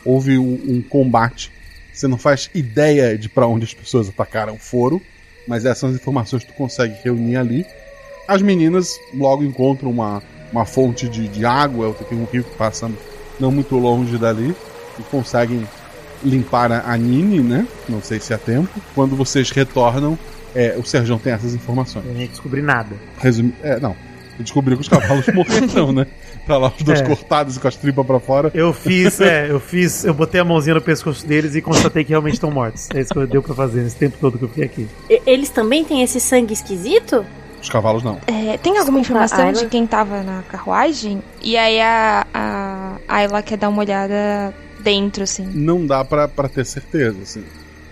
Houve um, um combate. Você não faz ideia de para onde as pessoas atacaram foram, mas essas informações tu consegue reunir ali. As meninas logo encontram uma, uma fonte de, de água, tem um rio que passa não muito longe dali, e conseguem limpar a, Nini, né? Não sei se há tempo. Quando vocês retornam, é, o Serjão tem essas informações. Eu nem descobri nada. Resumi é, não. E descobriu que os cavalos morreram, né? Tá lá os dois É. cortados e com as tripas pra fora. Eu fiz, é, eu fiz, eu botei a mãozinha no pescoço deles e constatei que realmente estão mortos. É isso que deu pra fazer nesse tempo todo que eu fiquei aqui. E- Eles também têm esse sangue esquisito? Os cavalos não. É, tem alguma Desculpa, informação Ayla. de quem tava na carruagem? E aí a, a Ayla quer dar uma olhada dentro, assim. Não dá pra, pra ter certeza, assim.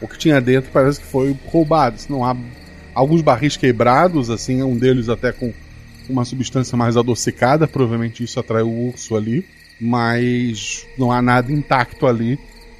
O que tinha dentro parece que foi roubado. assim, Não há alguns barris quebrados, assim, um deles até com uma substância mais adocicada, provavelmente isso atraiu o urso ali, mas não há nada intacto ali.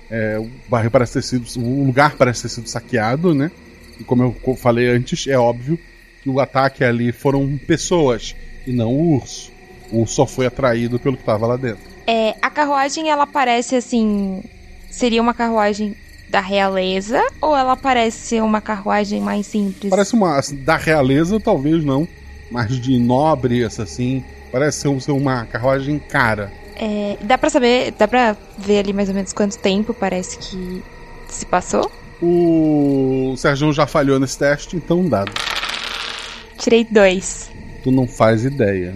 É, o barril parece ter sido, o lugar parece ter sido saqueado, né? E como eu falei antes, é óbvio que o ataque ali foram pessoas e não o urso. O urso só foi atraído pelo que estava lá dentro. É, a carruagem, ela parece assim. Seria uma carruagem da realeza ou ela parece ser uma carruagem mais simples? Parece uma. assim, da realeza, talvez não. Mas de nobre, assim. Parece ser, uma carruagem cara. É, dá pra saber, dá pra ver ali mais ou menos quanto tempo parece que se passou? O Sérgio já falhou nesse teste, então dado. Tirei dois. Tu não faz ideia.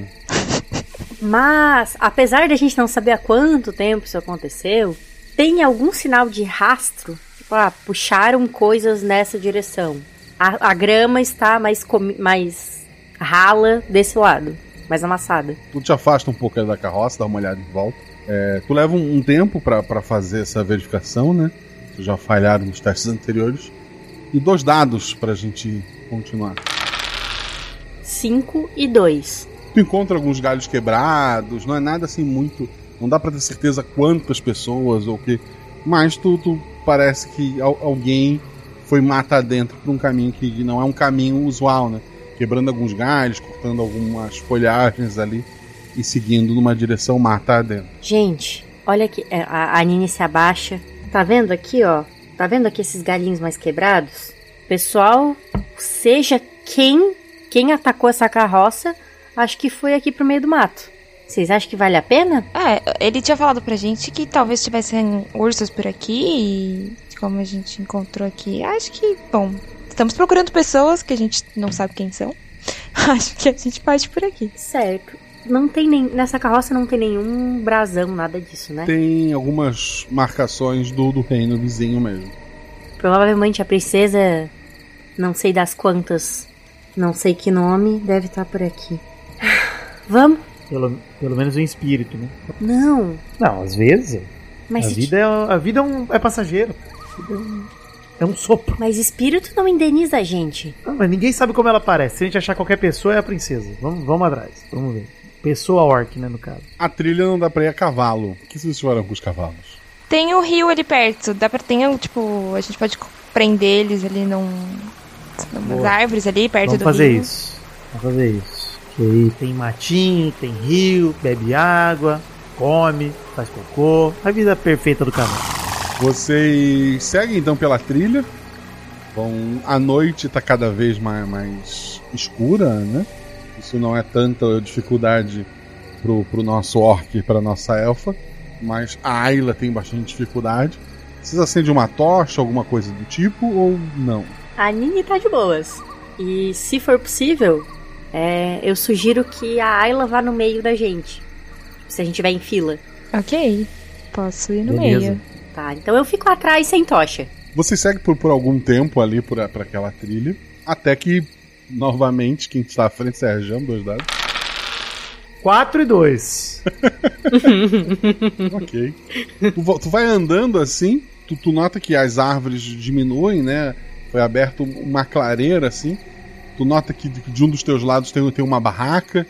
Mas, apesar da gente não saber há quanto tempo isso aconteceu, tem algum sinal de rastro? Tipo, ah, puxaram coisas nessa direção. A, a grama está mais, comi- mais rala desse lado, mais amassada. Tu te afasta um pouco da carroça, dá uma olhada em volta. É, tu leva um, um tempo pra pra fazer essa verificação, né? Tu já falharam nos testes anteriores. E dois dados pra gente continuar. 5 e 2. Tu encontra alguns galhos quebrados, não é nada assim muito. Não dá pra ter certeza quantas pessoas ou o que. Mas tu, tu parece que al- alguém foi matar dentro por um caminho que não é um caminho usual, né? Quebrando alguns galhos, cortando algumas folhagens ali e seguindo numa direção matar dentro. Gente, olha aqui, é, a, a Nini se abaixa. Tá vendo aqui, ó? Tá vendo aqui esses galinhos mais quebrados? Pessoal, seja quem quem atacou essa carroça, acho que foi aqui pro meio do mato. Vocês acham que vale a pena? É, ele tinha falado pra gente que talvez tivessem ursos por aqui e como a gente encontrou aqui, acho que, bom, estamos procurando pessoas que a gente não sabe quem são. Acho que a gente parte por aqui. Certo. Não tem nem nessa carroça não tem nenhum brasão, nada disso, né? Tem algumas marcações do, do reino vizinho mesmo. Provavelmente a princesa, não sei das quantas, não sei que nome, deve estar por aqui. Vamos? Pelo, pelo menos um espírito, né? Não. Não, às vezes. Mas a vida, é, a vida é, um, é passageiro. A vida É um, é um sopro. Mas espírito não indeniza a gente. Não, mas ninguém sabe como ela parece. Se a gente achar qualquer pessoa, é a princesa. Vamos, vamos atrás. Vamos ver. Pessoa orc, né, no caso. A trilha não dá pra ir a cavalo. O que vocês fizeram com os cavalos? Tem o rio ali perto, dá pra tem, tipo, a gente pode prender eles ali num numas Boa. árvores ali perto Vamos do fazer rio. isso. Vamos fazer isso. Que aí tem matinho, tem rio, bebe água, come, faz cocô. A vida perfeita do cavalo. Vocês seguem então pela trilha. Vão, a noite está cada vez mais, mais escura, né? Isso não é tanta dificuldade pro, pro nosso orc e pra nossa elfa. Mas a Ayla tem bastante dificuldade. Vocês acendem uma tocha, alguma coisa do tipo, ou não? A Nini tá de boas. E se for possível, é, eu sugiro que a Ayla vá no meio da gente. Se a gente tiver em fila. Ok, posso ir no Beleza. meio. Tá, então eu fico atrás sem tocha. Você segue por, por algum tempo ali por, por aquela trilha. Até que, novamente, quem está à frente, Sérgio, dois dados. 4 e 2. ok. Tu, tu vai andando assim, tu, tu nota que as árvores diminuem, né? Foi aberto uma clareira assim. Tu nota que de, um dos teus lados tem, tem uma barraca.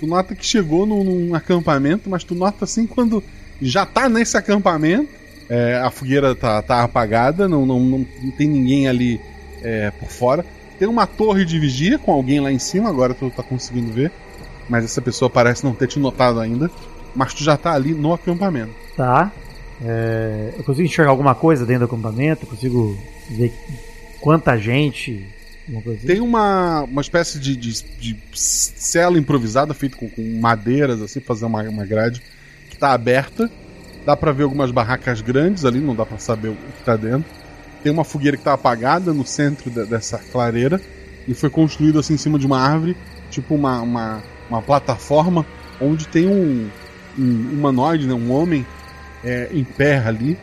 Tu nota que chegou num, num acampamento, mas tu nota assim quando já tá nesse acampamento. é, a fogueira tá, tá apagada, não, não, não, não tem ninguém ali é, por fora. Tem uma torre de vigia com alguém lá em cima, agora tu tá conseguindo ver. Mas essa pessoa parece não ter te notado ainda. Mas tu já tá ali no acampamento. Tá. É, eu consigo enxergar alguma coisa dentro do acampamento? Consigo ver quanta gente? Coisa assim? Tem uma, uma espécie de, de, de cela improvisada feita com, com madeiras, assim, fazer uma, uma grade, que tá aberta. Dá pra ver algumas barracas grandes ali, não dá pra saber o que tá dentro. Tem uma fogueira que tá apagada no centro de- dessa clareira e foi construída assim em cima de uma árvore, tipo uma, uma uma plataforma onde tem um, um humanoide, né, um homem é, em pé ali.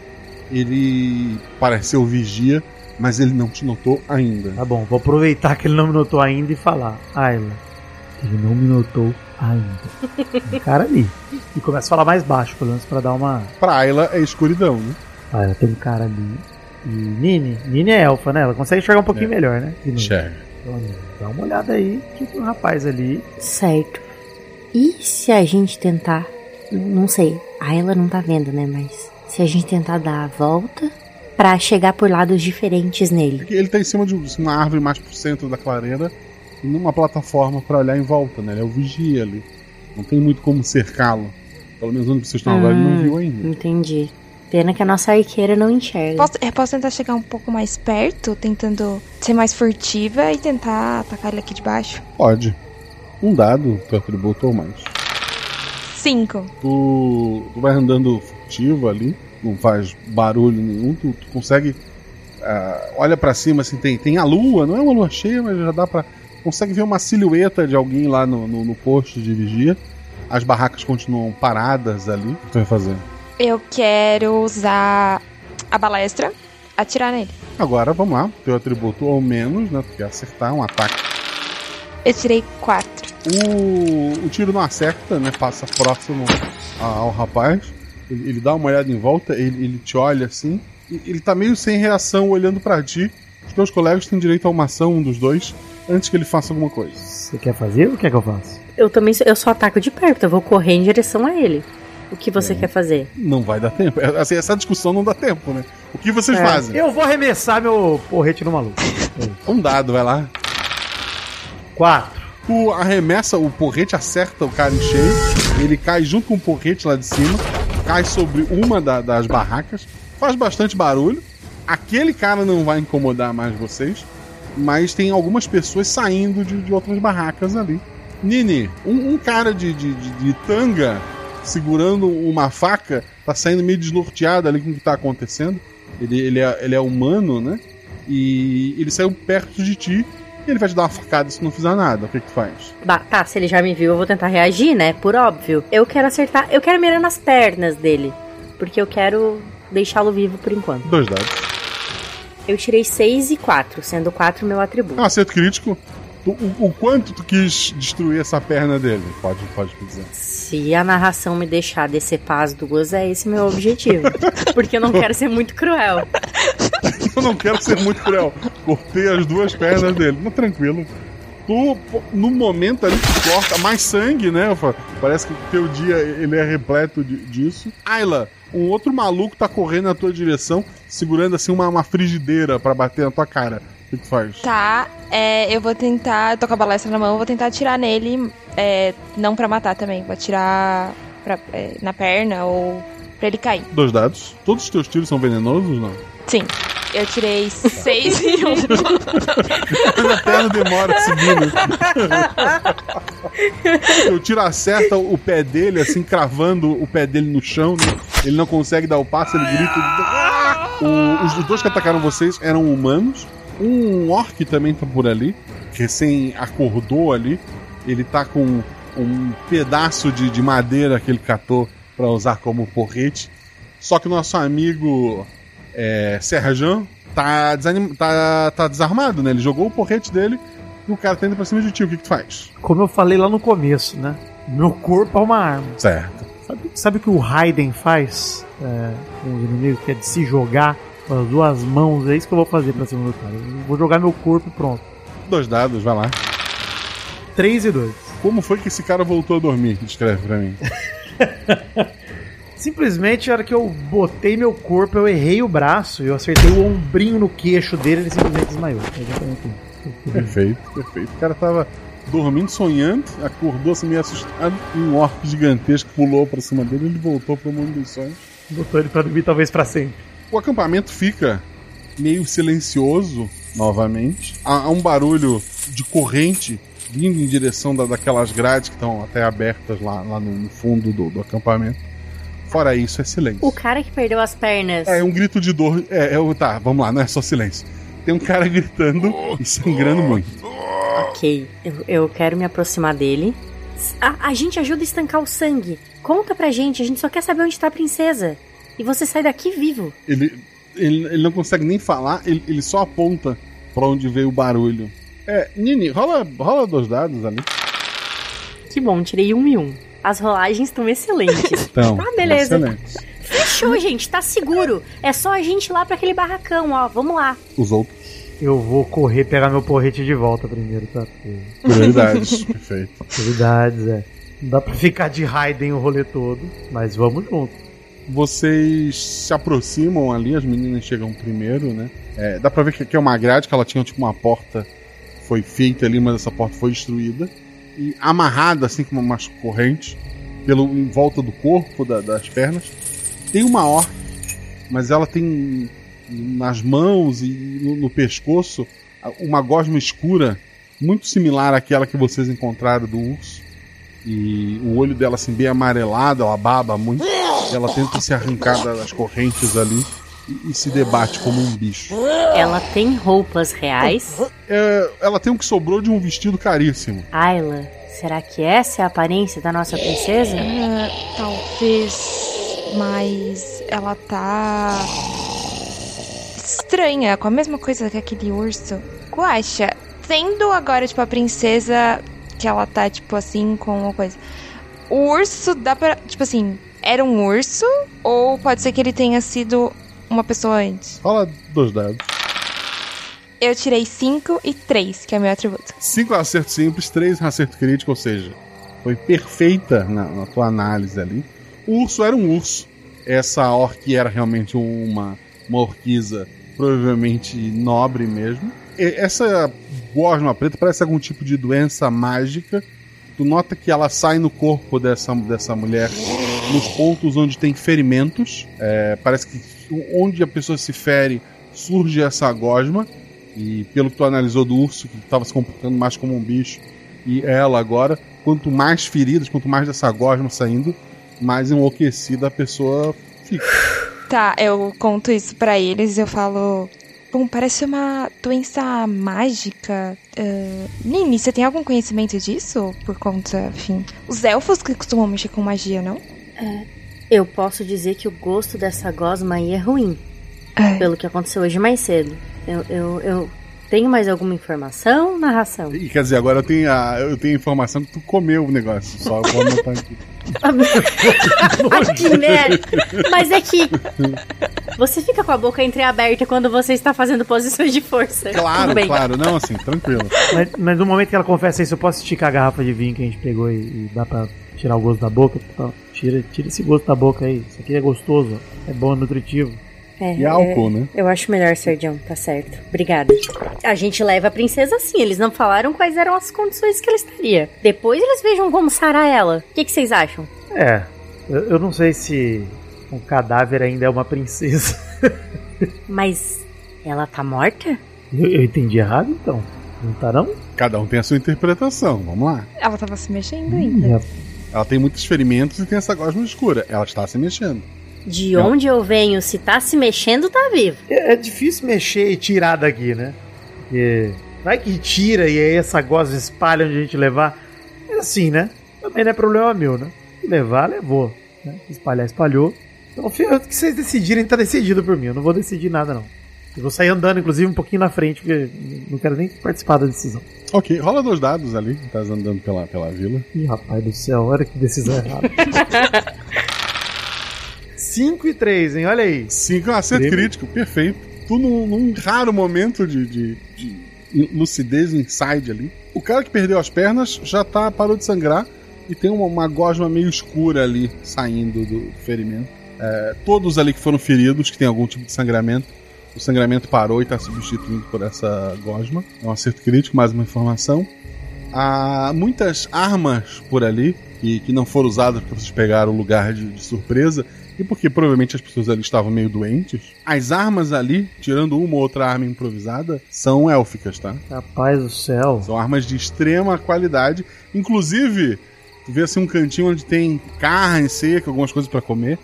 Ele parece ser o vigia, mas ele não te notou ainda. Tá bom, vou aproveitar que ele não me notou ainda e falar. Ayla, ele não me notou ainda. Tem um cara ali. E começa a falar mais baixo, pelo menos pra dar uma. Pra Ayla é escuridão, né? Ayla, tem um cara ali. E Nini, Nini é elfa, né? Ela consegue enxergar um pouquinho É. melhor, né? Enxerga. Então, Dá uma olhada aí que tem um rapaz ali. Certo. E se a gente tentar. Não sei. A ela não tá vendo, né? Mas. Se a gente tentar dar a volta pra chegar por lados diferentes nele. Ele tá em cima de uma árvore mais pro centro da clareira numa plataforma pra olhar em volta, né? Ele é o vigia ali. Não tem muito como cercá-lo. Pelo menos onde vocês estão agora ele não Hum, viu ainda. Entendi. Pena que a nossa arqueira não enxerga. Posso, eu posso tentar chegar um pouco mais perto, tentando ser mais furtiva e tentar atacar ele aqui de baixo? Pode. Um dado, teu atributo ou mais. Cinco. Tu, tu vai andando furtivo ali, não faz barulho nenhum, tu, tu consegue. ah, olha pra cima assim, tem, tem a lua, não é uma lua cheia, mas já dá pra. Consegue ver uma silhueta de alguém lá no, no, no posto de vigia. As barracas continuam paradas ali. O que tu vai fazer? Eu quero usar a balestra, atirar nele. Agora vamos lá, teu atributo ou menos, né? Tu quer acertar um ataque. Eu tirei quatro. O, o tiro não acerta, né? Passa próximo ao rapaz. Ele, ele dá uma olhada em volta, ele, ele te olha assim. e Ele tá meio sem reação olhando pra ti. Os teus colegas têm direito a uma ação, um dos dois, antes que ele faça alguma coisa. Você quer fazer ou quer que eu faça? Eu também eu só ataco de perto, eu vou correr em direção a ele. O que você quer fazer? Não vai dar tempo. É, Assim, essa discussão não dá tempo, né? O que vocês É, fazem? Eu vou arremessar meu porrete no maluco. Um dado, vai lá. Quatro. Tu arremessa, o porrete acerta o cara em cheio. Ele cai junto com o porrete lá de cima. Cai sobre uma da- das barracas. Faz bastante barulho. Aquele cara não vai incomodar mais vocês. Mas tem algumas pessoas saindo de, de outras barracas ali. Nini, um, um cara de, de, de- tanga segurando uma faca tá saindo meio desnorteado ali com o que tá acontecendo. Ele, ele, é, ele é humano, né? E ele saiu perto de ti ele vai te dar uma facada se não fizer nada. O que que tu faz? Bah, tá, se ele já me viu, eu vou tentar reagir, né? Por óbvio. Eu quero acertar, eu quero mirar nas pernas dele. Porque eu quero deixá-lo vivo por enquanto. Dois dados. Eu tirei 6 e 4, sendo 4 meu atributo. Um acerto crítico. Tu- o, o quanto tu quis destruir essa perna dele? Pode, pode dizer. Se a narração me deixar decepar as duas, é esse meu objetivo. Porque eu não quero ser muito cruel. Eu não quero ser muito cruel. Cortei as duas pernas dele. Mas tranquilo. Tu, no momento ali, tu corta mais sangue, né? Parece que teu dia ele é repleto de- disso. Ayla, um outro maluco tá correndo na tua direção, segurando assim uma, uma frigideira pra bater na tua cara. O que tu faz? Tá, é, eu vou tentar. Eu tô com a balestra na mão, eu vou tentar atirar nele. é, não pra matar também, vou atirar pra- é, na perna ou pra ele cair. Dois dados. Todos os teus tiros são venenosos, não? Sim. Eu tirei seis e um. Mas a demora segundos. Eu tiro acerta o pé dele, assim, cravando o pé dele no chão. né? Ele não consegue dar o passo, ele grita. O- os dois que atacaram vocês eram humanos. Um orc também tá por ali. Recém acordou ali. Ele tá com um pedaço de, de madeira que ele catou pra usar como porrete. Só que o nosso amigo é, Serjan tá, desanim... tá, tá desarmado, né? Ele jogou o porrete dele e o cara tá indo pra cima de ti. O que, que tu faz? Como eu falei lá no começo, né? Meu corpo é uma arma. Certo. Sabe, sabe o que o Raiden faz é, com os inimigos? Que é de se jogar com as duas mãos. É isso que eu vou fazer pra cima do cara. Eu vou jogar meu corpo pronto. Dois dados, vai lá. 3 e 2. Como foi que esse cara voltou a dormir? Descreve pra mim. Simplesmente, na hora que eu botei meu corpo, eu errei o braço. Eu acertei o ombrinho no queixo dele ele simplesmente desmaiou. É. Perfeito, perfeito. O cara tava dormindo, sonhando, acordou assim meio assustado. E um orc gigantesco pulou pra cima dele e ele voltou pro mundo dos sonhos. Botou ele pra dormir talvez pra sempre. O acampamento fica meio silencioso novamente. Há, há um barulho de corrente vindo em direção da, daquelas grades que estão até abertas lá, lá no, no fundo do, do acampamento. Fora isso, é silêncio. O cara que perdeu as pernas. É um grito de dor. É, é tá, vamos lá, não é só silêncio. Tem um cara gritando e sangrando muito. Ok, eu, eu quero me aproximar dele A, a gente ajuda a estancar o sangue. Conta pra gente, a gente só quer saber onde tá a princesa. E você sai daqui vivo. Ele, ele, ele não consegue nem falar, ele, ele só aponta pra onde veio o barulho. É, Nini, rola, rola dois dados ali. Que bom, tirei um e um. As rolagens estão excelentes. Então, tá, beleza. excelente. Fechou, gente, tá seguro. É só a gente ir lá pra aquele barracão, ó. Vamos lá. Os outros. Eu vou correr pegar meu porrete de volta primeiro, tá? Prioridades, perfeito. Prioridades, é. Não dá pra ficar de Raiden o rolê todo, mas vamos junto. Vocês se aproximam ali, as meninas chegam primeiro, né? É, dá pra ver que aqui é uma grade, que ela tinha tipo uma porta, foi feita ali, mas essa porta foi destruída. Amarrada, assim como umas correntes, pelo, em volta do corpo, da- das pernas, tem uma orca, mas ela tem nas mãos e no, no pescoço uma gosma escura, muito similar àquela que vocês encontraram do urso. E o olho dela assim bem amarelado, ela baba muito. Ela tenta se arrancar das correntes ali e, e se debate como um bicho. Ela tem roupas reais. É, ela tem o que sobrou de um vestido caríssimo. Ayla, será que essa é a aparência da nossa princesa? Ah, talvez. Mas ela tá. estranha, com a mesma coisa que aquele urso. Guaxa, sendo agora, tipo, a princesa que ela tá, tipo assim, com uma coisa. O urso dá pra. Tipo assim, era um urso? Ou pode ser que ele tenha sido uma pessoa antes? Fala dois dados. Eu tirei 5 e 3, que é meu atributo. Cinco acertos simples, três acerto crítico, ou seja, foi perfeita na, na tua análise ali. O urso era um urso. Essa orc era realmente uma, uma orquiza, provavelmente nobre mesmo. E essa gosma preta parece algum tipo de doença mágica. Tu nota que ela sai no corpo dessa, dessa mulher nos pontos onde tem ferimentos. É, parece que onde a pessoa se fere surge essa gosma. E pelo que tu analisou do urso, que estava se comportando mais como um bicho, e ela agora, quanto mais feridas, quanto mais dessa gosma saindo, mais enlouquecida a pessoa fica. Tá, eu conto isso pra eles e eu falo. Bom, parece uma doença mágica. Ah, Nini, você tem algum conhecimento disso? Por conta, enfim. Os elfos que costumam mexer com magia, não? Eu posso dizer que o gosto dessa gosma aí é ruim. Pelo que aconteceu hoje mais cedo. Eu, eu, eu tenho mais alguma informação, narração? E quer dizer, agora eu tenho a, eu tenho a informação que tu comeu o negócio. Só vou anotar aqui. Ai, que merda! Mas é que você fica com a boca entreaberta quando você está fazendo posições de força. Claro, bem. claro, não assim, tranquilo. Mas, mas no momento que ela confessa isso, eu posso esticar a garrafa de vinho que a gente pegou e, e dá pra tirar o gosto da boca? Então, tira, tira esse gosto da boca aí. Isso aqui é gostoso, é bom, é nutritivo. É, E álcool, é, né? Eu acho melhor, Sergião, tá certo. Obrigada. A gente leva a princesa sim, eles não falaram quais eram as condições que ela estaria. Depois eles vejam como sarar ela. O que, que vocês acham? É, eu, eu não sei se um cadáver ainda é uma princesa. Mas ela tá morta? Eu, eu entendi errado então. Não tá não? Cada um tem a sua interpretação, vamos lá. Ela tava se mexendo ainda. Ela tem muitos ferimentos e tem essa gosma escura. Ela está se mexendo. De onde eu venho, se tá se mexendo, tá vivo. É, é difícil mexer e tirar daqui, né? Porque vai que tira e aí essa gosma espalha onde a gente levar. É assim, né? Também não é problema meu, né? Levar, levou. Né? Espalhar, espalhou. Então, o que vocês decidirem tá decidido por mim. Eu não vou decidir nada, não. Eu vou sair andando, inclusive, um pouquinho na frente, porque não quero nem participar da decisão. Ok, rola dois dados ali. Tá andando pela, pela vila. Ih, rapaz do céu, olha que decisão errada. 5 e 3, hein? Olha aí. 5 é um acerto Prêmio. crítico, perfeito. Tu num, num raro momento de, de, de lucidez, inside ali. O cara que perdeu as pernas já tá, parou de sangrar e tem uma, uma gosma meio escura ali saindo do ferimento. É, todos ali que foram feridos, que tem algum tipo de sangramento, o sangramento parou e está substituído por essa gosma. É um acerto crítico, mais uma informação. Há muitas armas por ali que, que não foram usadas porque vocês pegaram o lugar de, de surpresa e porque provavelmente as pessoas ali estavam meio doentes. As armas ali, tirando uma ou outra arma improvisada, são élficas, tá? Rapaz do céu. São armas de extrema qualidade. Inclusive, tu vê assim um cantinho onde tem carne seca, algumas coisas para comer.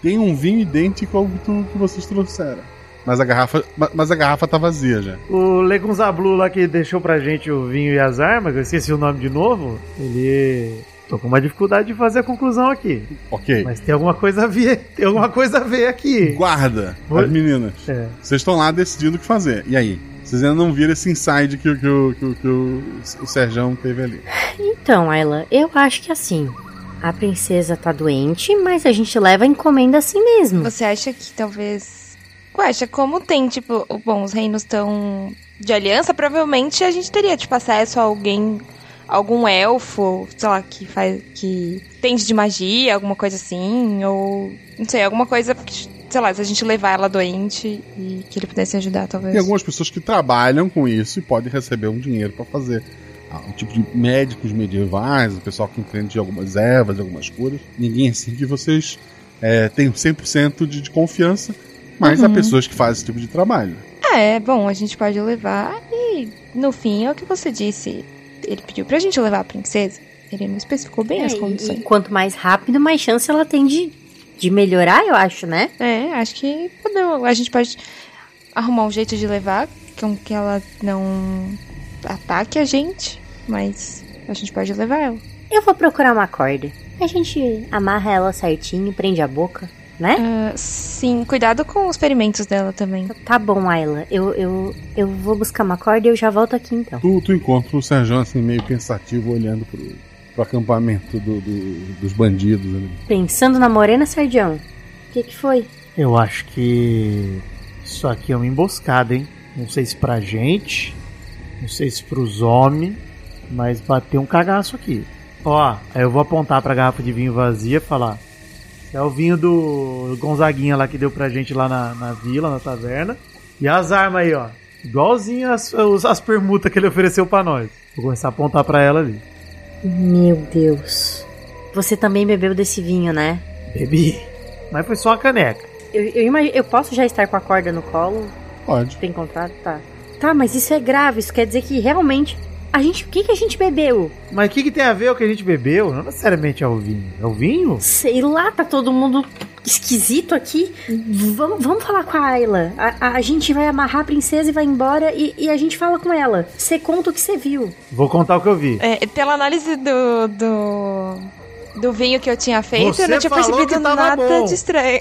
Tem um vinho idêntico ao que, tu- que vocês trouxeram. Mas a garrafa, ma- mas a garrafa tá vazia já. O Legunzablu lá que deixou pra gente o vinho e as armas, eu esqueci o nome de novo, ele. Tô com uma dificuldade de fazer a conclusão aqui. Ok. Mas tem alguma coisa a ver. Tem alguma coisa a ver aqui. Guarda Oi? as meninas. É. Vocês estão lá decidindo o que fazer. E aí? Vocês ainda não viram esse inside que, o- que, o- que, o- que o, o Serjão teve ali. Então, Ayla, eu acho que assim. A princesa tá doente, mas a gente leva a encomenda assim mesmo. Você acha que talvez. Guaxa, como tem, tipo, bom, os reinos tão de aliança, provavelmente a gente teria, tipo, acesso a alguém, algum elfo, sei lá, que faz. que entende de magia, alguma coisa assim, ou. não sei, alguma coisa. Sei lá, se a gente levar ela doente e que ele pudesse ajudar, talvez. Tem algumas pessoas que trabalham com isso e podem receber um dinheiro pra fazer. Ah, um tipo de médicos medievais, o pessoal que entende algumas ervas, algumas curas. Ninguém assim que vocês é, têm 100% de, de confiança, mas há Uhum. pessoas que fazem esse tipo de trabalho. Ah, é, bom, a gente pode levar e no fim é o que você disse. Ele pediu pra gente levar a princesa. Ele não especificou bem É, as e- condições. e quanto mais rápido, mais chance ela tem de, de melhorar, eu acho, né? É, acho que podemos- a gente pode arrumar um jeito de levar com que ela não ataque a gente, mas a gente pode levar ela. Eu vou procurar uma corda. A gente amarra ela certinho, prende a boca, né? Ah, sim, cuidado com os ferimentos dela também. Tá bom, Ayla. Eu, eu, eu vou buscar uma corda e eu já volto aqui então. Tu, tu encontra o Serjão assim, meio pensativo, olhando pro, pro acampamento do- do- dos bandidos ali. Pensando na morena, Sardião? O que, que foi? Eu acho que isso aqui é uma emboscada, hein? Não sei se pra gente, não sei se pros homens, mas bateu um cagaço aqui. Ó, aí eu vou apontar pra garrafa de vinho vazia e falar: "Esse é o vinho do Gonzaguinha lá que deu pra gente lá na, na vila, na taverna. E as armas aí, ó. Igualzinho as, as permutas que ele ofereceu pra nós. Vou começar a apontar pra ela ali. Meu Deus. Você também bebeu desse vinho, né? Bebi. Mas foi só uma caneca. Eu, eu, imagi- eu posso já estar com a corda no colo? Pode. Tem encontrado? Tá. Tá, mas isso é grave. Isso quer dizer que realmente. A gente. O que, que a gente bebeu? Mas o que, que tem a ver o que a gente bebeu? Não necessariamente é o vinho. É o vinho? Sei lá, tá todo mundo esquisito aqui. Vamos, vamos falar com a Ayla. A, a- gente vai amarrar a princesa e vai embora e, e a gente fala com ela. Você conta o que você viu. Vou contar o que eu vi. É, pela análise do, do, do vinho que eu tinha feito, Você eu não tinha falou percebido nada bom. de estranho.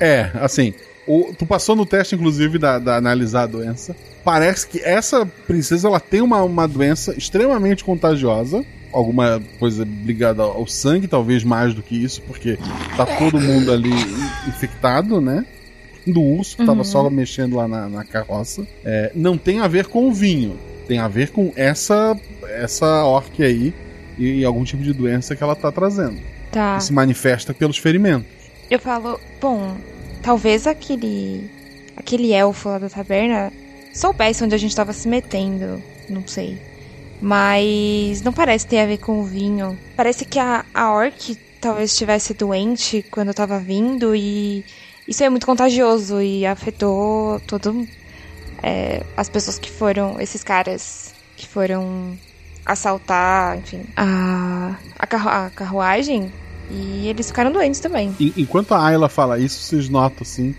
É, assim, o- tu passou no teste, inclusive, da, da analisar a doença. Parece que essa princesa ela tem uma, uma doença extremamente contagiosa. Alguma coisa ligada ao sangue, talvez mais do que isso, porque tá todo mundo ali in- infectado, né? Do urso que tava Uhum. só mexendo lá na, na carroça. É, não tem a ver com o vinho. Tem a ver com essa, essa orc aí e, algum tipo de doença que ela tá trazendo. Tá. Que se manifesta pelos ferimentos. Eu falo, bom, talvez aquele. aquele elfo lá da taberna soubesse onde a gente tava se metendo. Não sei. Mas não parece ter a ver com o vinho. Parece que a, a orc talvez estivesse doente quando eu tava vindo e isso é muito contagioso e afetou todo é, as pessoas que foram, esses caras que foram assaltar, enfim, a, a, carru- a carruagem e eles ficaram doentes também. En- Enquanto a Ayla fala isso, vocês notam assim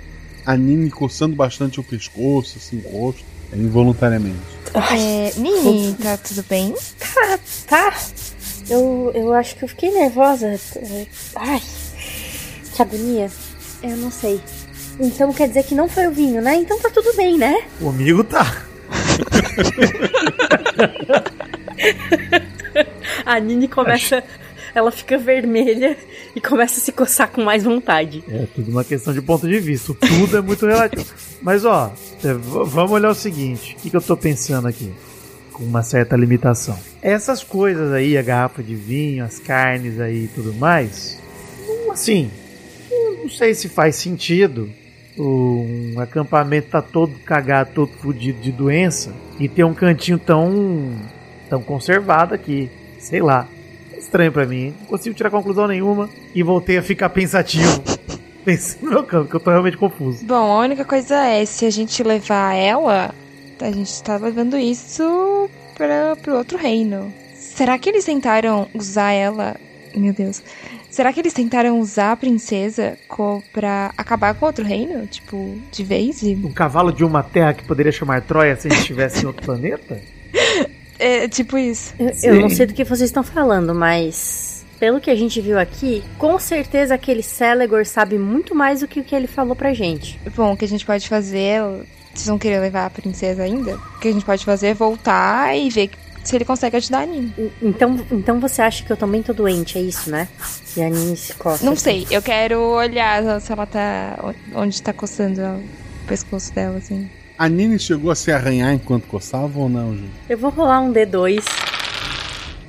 a Nini coçando bastante o pescoço, assim, o rosto, involuntariamente. É, Nini, tá tudo bem? Tá, tá. Eu, eu acho que eu fiquei nervosa. Ai, que agonia. Eu não sei. Então quer dizer que não foi o vinho, né? Então tá tudo bem, né? Comigo tá. A Nini começa. Ela fica vermelha e começa a se coçar com mais vontade. É tudo uma questão de ponto de vista. Tudo é muito relativo. Mas ó, é, vamos olhar o seguinte: o que, que eu tô pensando aqui? Com uma certa limitação. Essas coisas aí, a garrafa de vinho, as carnes aí e tudo mais. hum, Assim, eu não sei se faz sentido. Um acampamento tá todo cagado, todo fudido de doença e ter um cantinho tão tão conservado aqui. Sei lá. Estranho pra mim. Não consigo tirar conclusão nenhuma e voltei a ficar pensativo. Pensando no meu campo, que eu tô realmente confuso. Bom, a única coisa é, se a gente levar ela, a gente tá levando isso para pro outro reino. Será que eles tentaram usar ela? Meu Deus. Será que eles tentaram usar a princesa co pra acabar com outro reino? Tipo, de vez? E... Um cavalo de uma terra que poderia chamar Troia se a gente estivesse em outro planeta? É tipo isso. Eu, eu não sei do que vocês estão falando, mas pelo que a gente viu aqui, com certeza aquele Celegor sabe muito mais do que o que ele falou pra gente. Bom, o que a gente pode fazer. Vocês vão querer levar a princesa ainda? O que a gente pode fazer é voltar e ver se ele consegue ajudar a Nini. Então, então você acha que eu também tô doente, é isso, né? E a Nini se coça. Não sei, eu quero olhar se ela tá. onde tá coçando o pescoço dela, assim. A Nini chegou a se arranhar enquanto coçava ou não, Ju? Eu vou rolar um D2.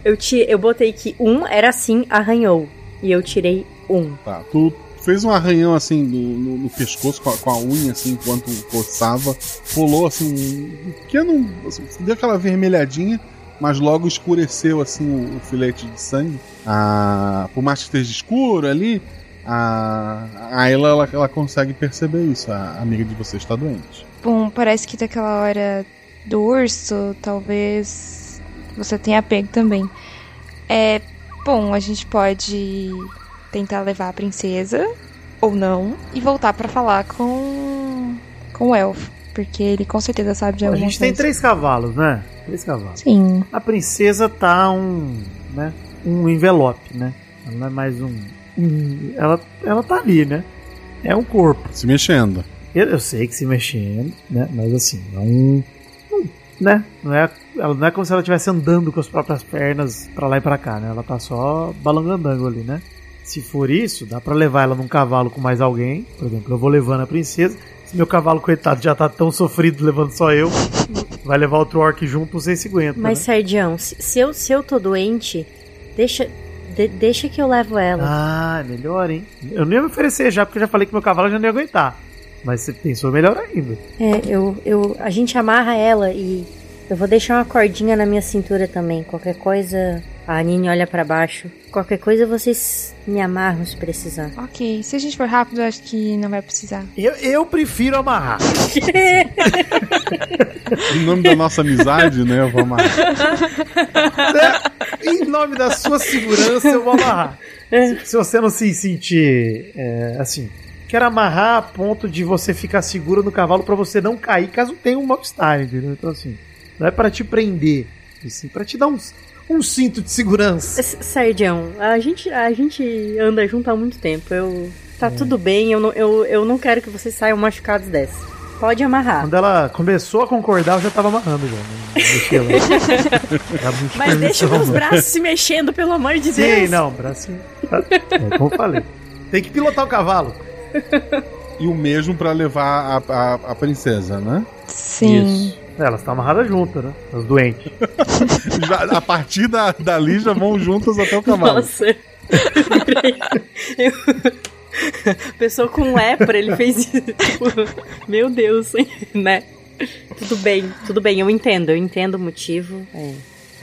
Eu, ti, eu botei que um era assim, arranhou. E eu tirei um. Tá, tu fez um arranhão assim no, no, no pescoço com a, com a unha, assim, enquanto coçava. Pulou assim, um pequeno. Assim, deu aquela vermelhadinha, mas logo escureceu assim o, o filete de sangue. Ah, por mais que esteja escuro ali, a, a ela, ela, ela consegue perceber isso. A amiga de você está doente. Bom, parece que daquela hora do urso, talvez você tenha pego também. É. Bom, a gente pode tentar levar a princesa, ou não, e voltar pra falar com. com o elfo. Porque ele com certeza sabe de Pô, a alguma gente tem coisa. três cavalos, né? Três cavalos. Sim. A princesa tá um, né? Um envelope, né? Ela não é mais um, um- ela, ela tá ali, né? É um corpo. Se mexendo. Eu, eu sei que se mexendo, né? Mas assim, um, um- né? Não é, ela não é como se ela estivesse andando com as próprias pernas pra lá e pra cá, né? Ela tá só balangandango ali, né? Se for isso, dá pra levar ela num cavalo com mais alguém. Por exemplo, eu vou levando a princesa. Se meu cavalo, coitado, já tá tão sofrido levando só eu, vai levar outro orc junto, vocês se aguentam. Mas, né? Serdião, se, eu, se eu tô doente, deixa, de- deixa que eu levo ela. Ah, é melhor, hein? Eu não ia me oferecer já, porque eu já falei que meu cavalo já não ia aguentar. Mas você pensou melhor ainda. É, eu, eu, a gente amarra ela e eu vou deixar uma cordinha na minha cintura também. Qualquer coisa, a Nini olha pra baixo. Qualquer coisa vocês me amarram se precisar. Ok, se a gente for rápido, eu acho que não vai precisar. Eu, eu prefiro amarrar. Em nome da nossa amizade, né? Eu vou amarrar. em nome da sua segurança, eu vou amarrar. Se, se você não se sentir é, assim, quero amarrar a ponto de você ficar seguro no cavalo pra você não cair caso tenha um mal-estar, entendeu? Então, assim, não é pra te prender, e sim pra te dar um, um cinto de segurança. S- Serdião, a gente, a gente anda junto há muito tempo. Eu, tá tudo bem, eu não, eu, eu não quero que vocês saiam machucados dessa. Pode amarrar. Quando ela começou a concordar, eu já tava amarrando já. Muito Mas deixa meus braços se mexendo, pelo amor de Sim, Deus. não, bracinho. É, como eu falei. Tem que pilotar o cavalo. E o mesmo pra levar a, a, a princesa, né? Sim. Isso. É, Elas estão amarradas juntas, né? As doentes. Já- a partir da, dali já vão juntas até o cavalo. Nossa. Eu- Pessoa com lepra, ele fez isso. Tipo, meu Deus, né? Tudo bem, tudo bem, eu entendo, eu entendo o motivo. é,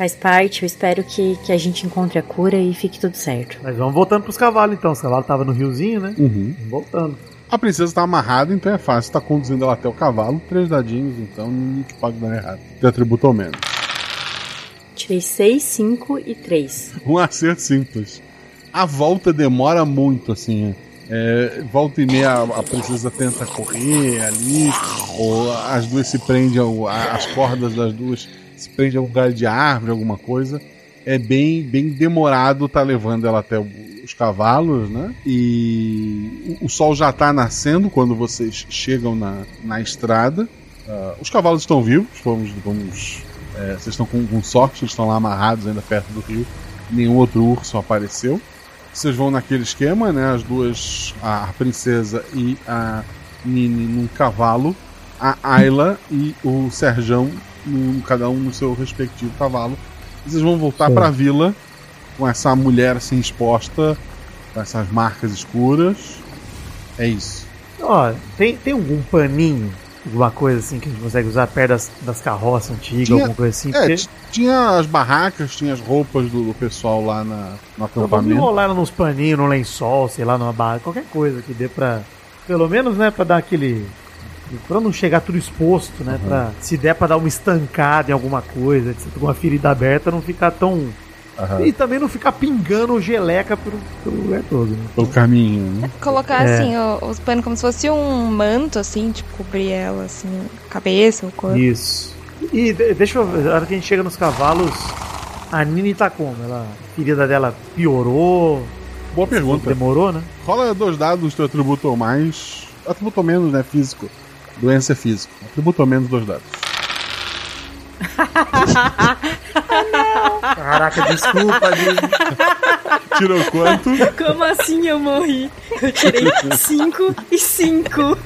faz parte, eu espero que, que a gente encontre a cura e fique tudo certo. Mas vamos voltando pros cavalos então. Os cavalos estavam no riozinho, né? Uhum. Vamos voltando. A princesa tá amarrada, então é fácil. Tá conduzindo ela até o cavalo. Três dadinhos, então ninguém que pode dar errado. De atributo ao menos. Tirei 6, 5 e 3. Um acerto simples. A volta demora muito, assim. É, volta e meia a, a princesa tenta correr ali, ou as duas se prendem, as cordas das duas se prendem a um galho de árvore, alguma coisa. É bem, bem demorado tá levando ela até os cavalos, né? E o, sol já tá nascendo quando vocês chegam na, na estrada. Ah, os cavalos estão vivos, vamos, vamos é, vocês estão com, com sorte, eles estão lá amarrados ainda perto do rio. Nenhum outro urso apareceu. Vocês vão naquele esquema, né? As duas, a princesa e a Nini num cavalo, a Ayla e o Serjão, num- cada um no seu respectivo cavalo. Vocês vão voltar para a vila com essa mulher assim exposta, com essas marcas escuras. É isso. Ó, tem, tem algum paninho, alguma coisa assim que a gente consegue usar perto das, das carroças antigas, Tinha- alguma coisa assim? É, Porque tinha as barracas, tinha as roupas do, do pessoal lá na, no então vamos acampamento. enrolar ela nos paninhos, num lençol, sei lá, numa barra, qualquer coisa que dê pra. Pelo menos, né, pra dar aquele. Pra não chegar tudo exposto, né? Pra, se der pra dar uma estancada em alguma coisa, uma ferida aberta, não ficar tão Aham. E também não ficar pingando geleca pelo, pelo lugar todo. Né? Pelo caminho, né? Colocar, É. assim, os panos como se fosse um manto, assim, tipo, cobrir ela, assim, a cabeça, o corpo. Isso. E de- deixa eu ver, na hora que a gente chega nos cavalos, a Nini tá como? Ela, a ferida dela piorou? Boa pergunta. Demorou, né? Rola dois dados, teu atributo ou mais. Atributo ou menos, né? Físico. Doença físico. Atributo ou menos, dois dados. Caraca, desculpa, Nini. Tirou quanto? Como assim eu morri? Eu tirei 5 e 5.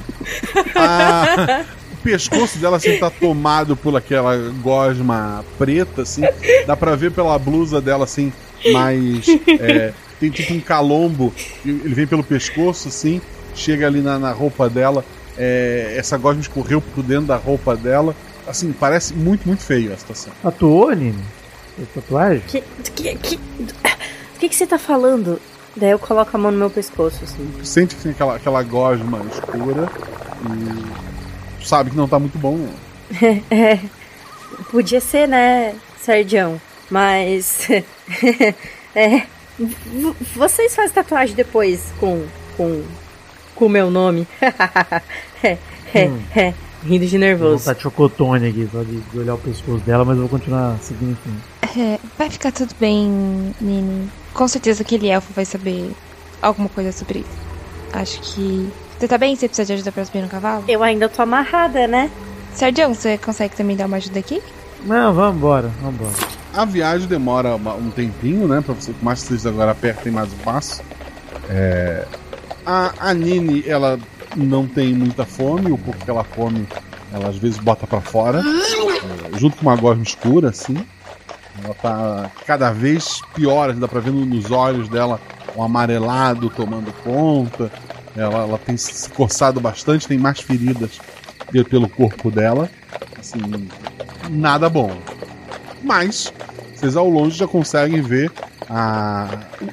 Ah, o pescoço dela assim tá tomado por aquela gosma preta, assim. Dá pra ver pela blusa dela assim, mais. é, tem tipo um calombo. Ele vem pelo pescoço, assim, chega ali na, na roupa dela. É, essa gosma escorreu por dentro da roupa dela. Assim, parece muito, muito feio a situação. Tatuou, Nini? Fez tatuagem? Que, que, que, o que, que você tá falando? Daí eu coloco a mão no meu pescoço, assim. Tu sente que tem aquela, aquela gosma escura e tu sabe que não tá muito bom. É, podia ser, né, Sergião? Mas. é, vocês fazem tatuagem depois com com com o meu nome. é, é, Hum. é, rindo de Vou nervoso. botar de chocotone aqui, só de, de olhar o pescoço dela, mas eu vou continuar seguindo em frente. É, vai ficar tudo bem, Nini. Com certeza aquele elfo vai saber alguma coisa sobre isso. Acho que. Você tá bem? Você precisa de ajuda pra subir no cavalo? Eu ainda tô amarrada, né? Sergião, você consegue também dar uma ajuda aqui? Não, vamos embora, vamos embora. A viagem demora um tempinho, né? Pra você, mais vocês agora apertem mais o passo. É, A, a Nini, ela não tem muita fome, o pouco que ela come, ela às vezes bota pra fora, é, junto com uma gosma escura, assim. Ela tá cada vez pior, dá pra ver no- nos olhos dela um amarelado tomando conta. Ela, ela tem se coçado bastante, tem mais feridas pe- pelo corpo dela. Assim, nada bom. Mas vocês ao longe já conseguem ver a,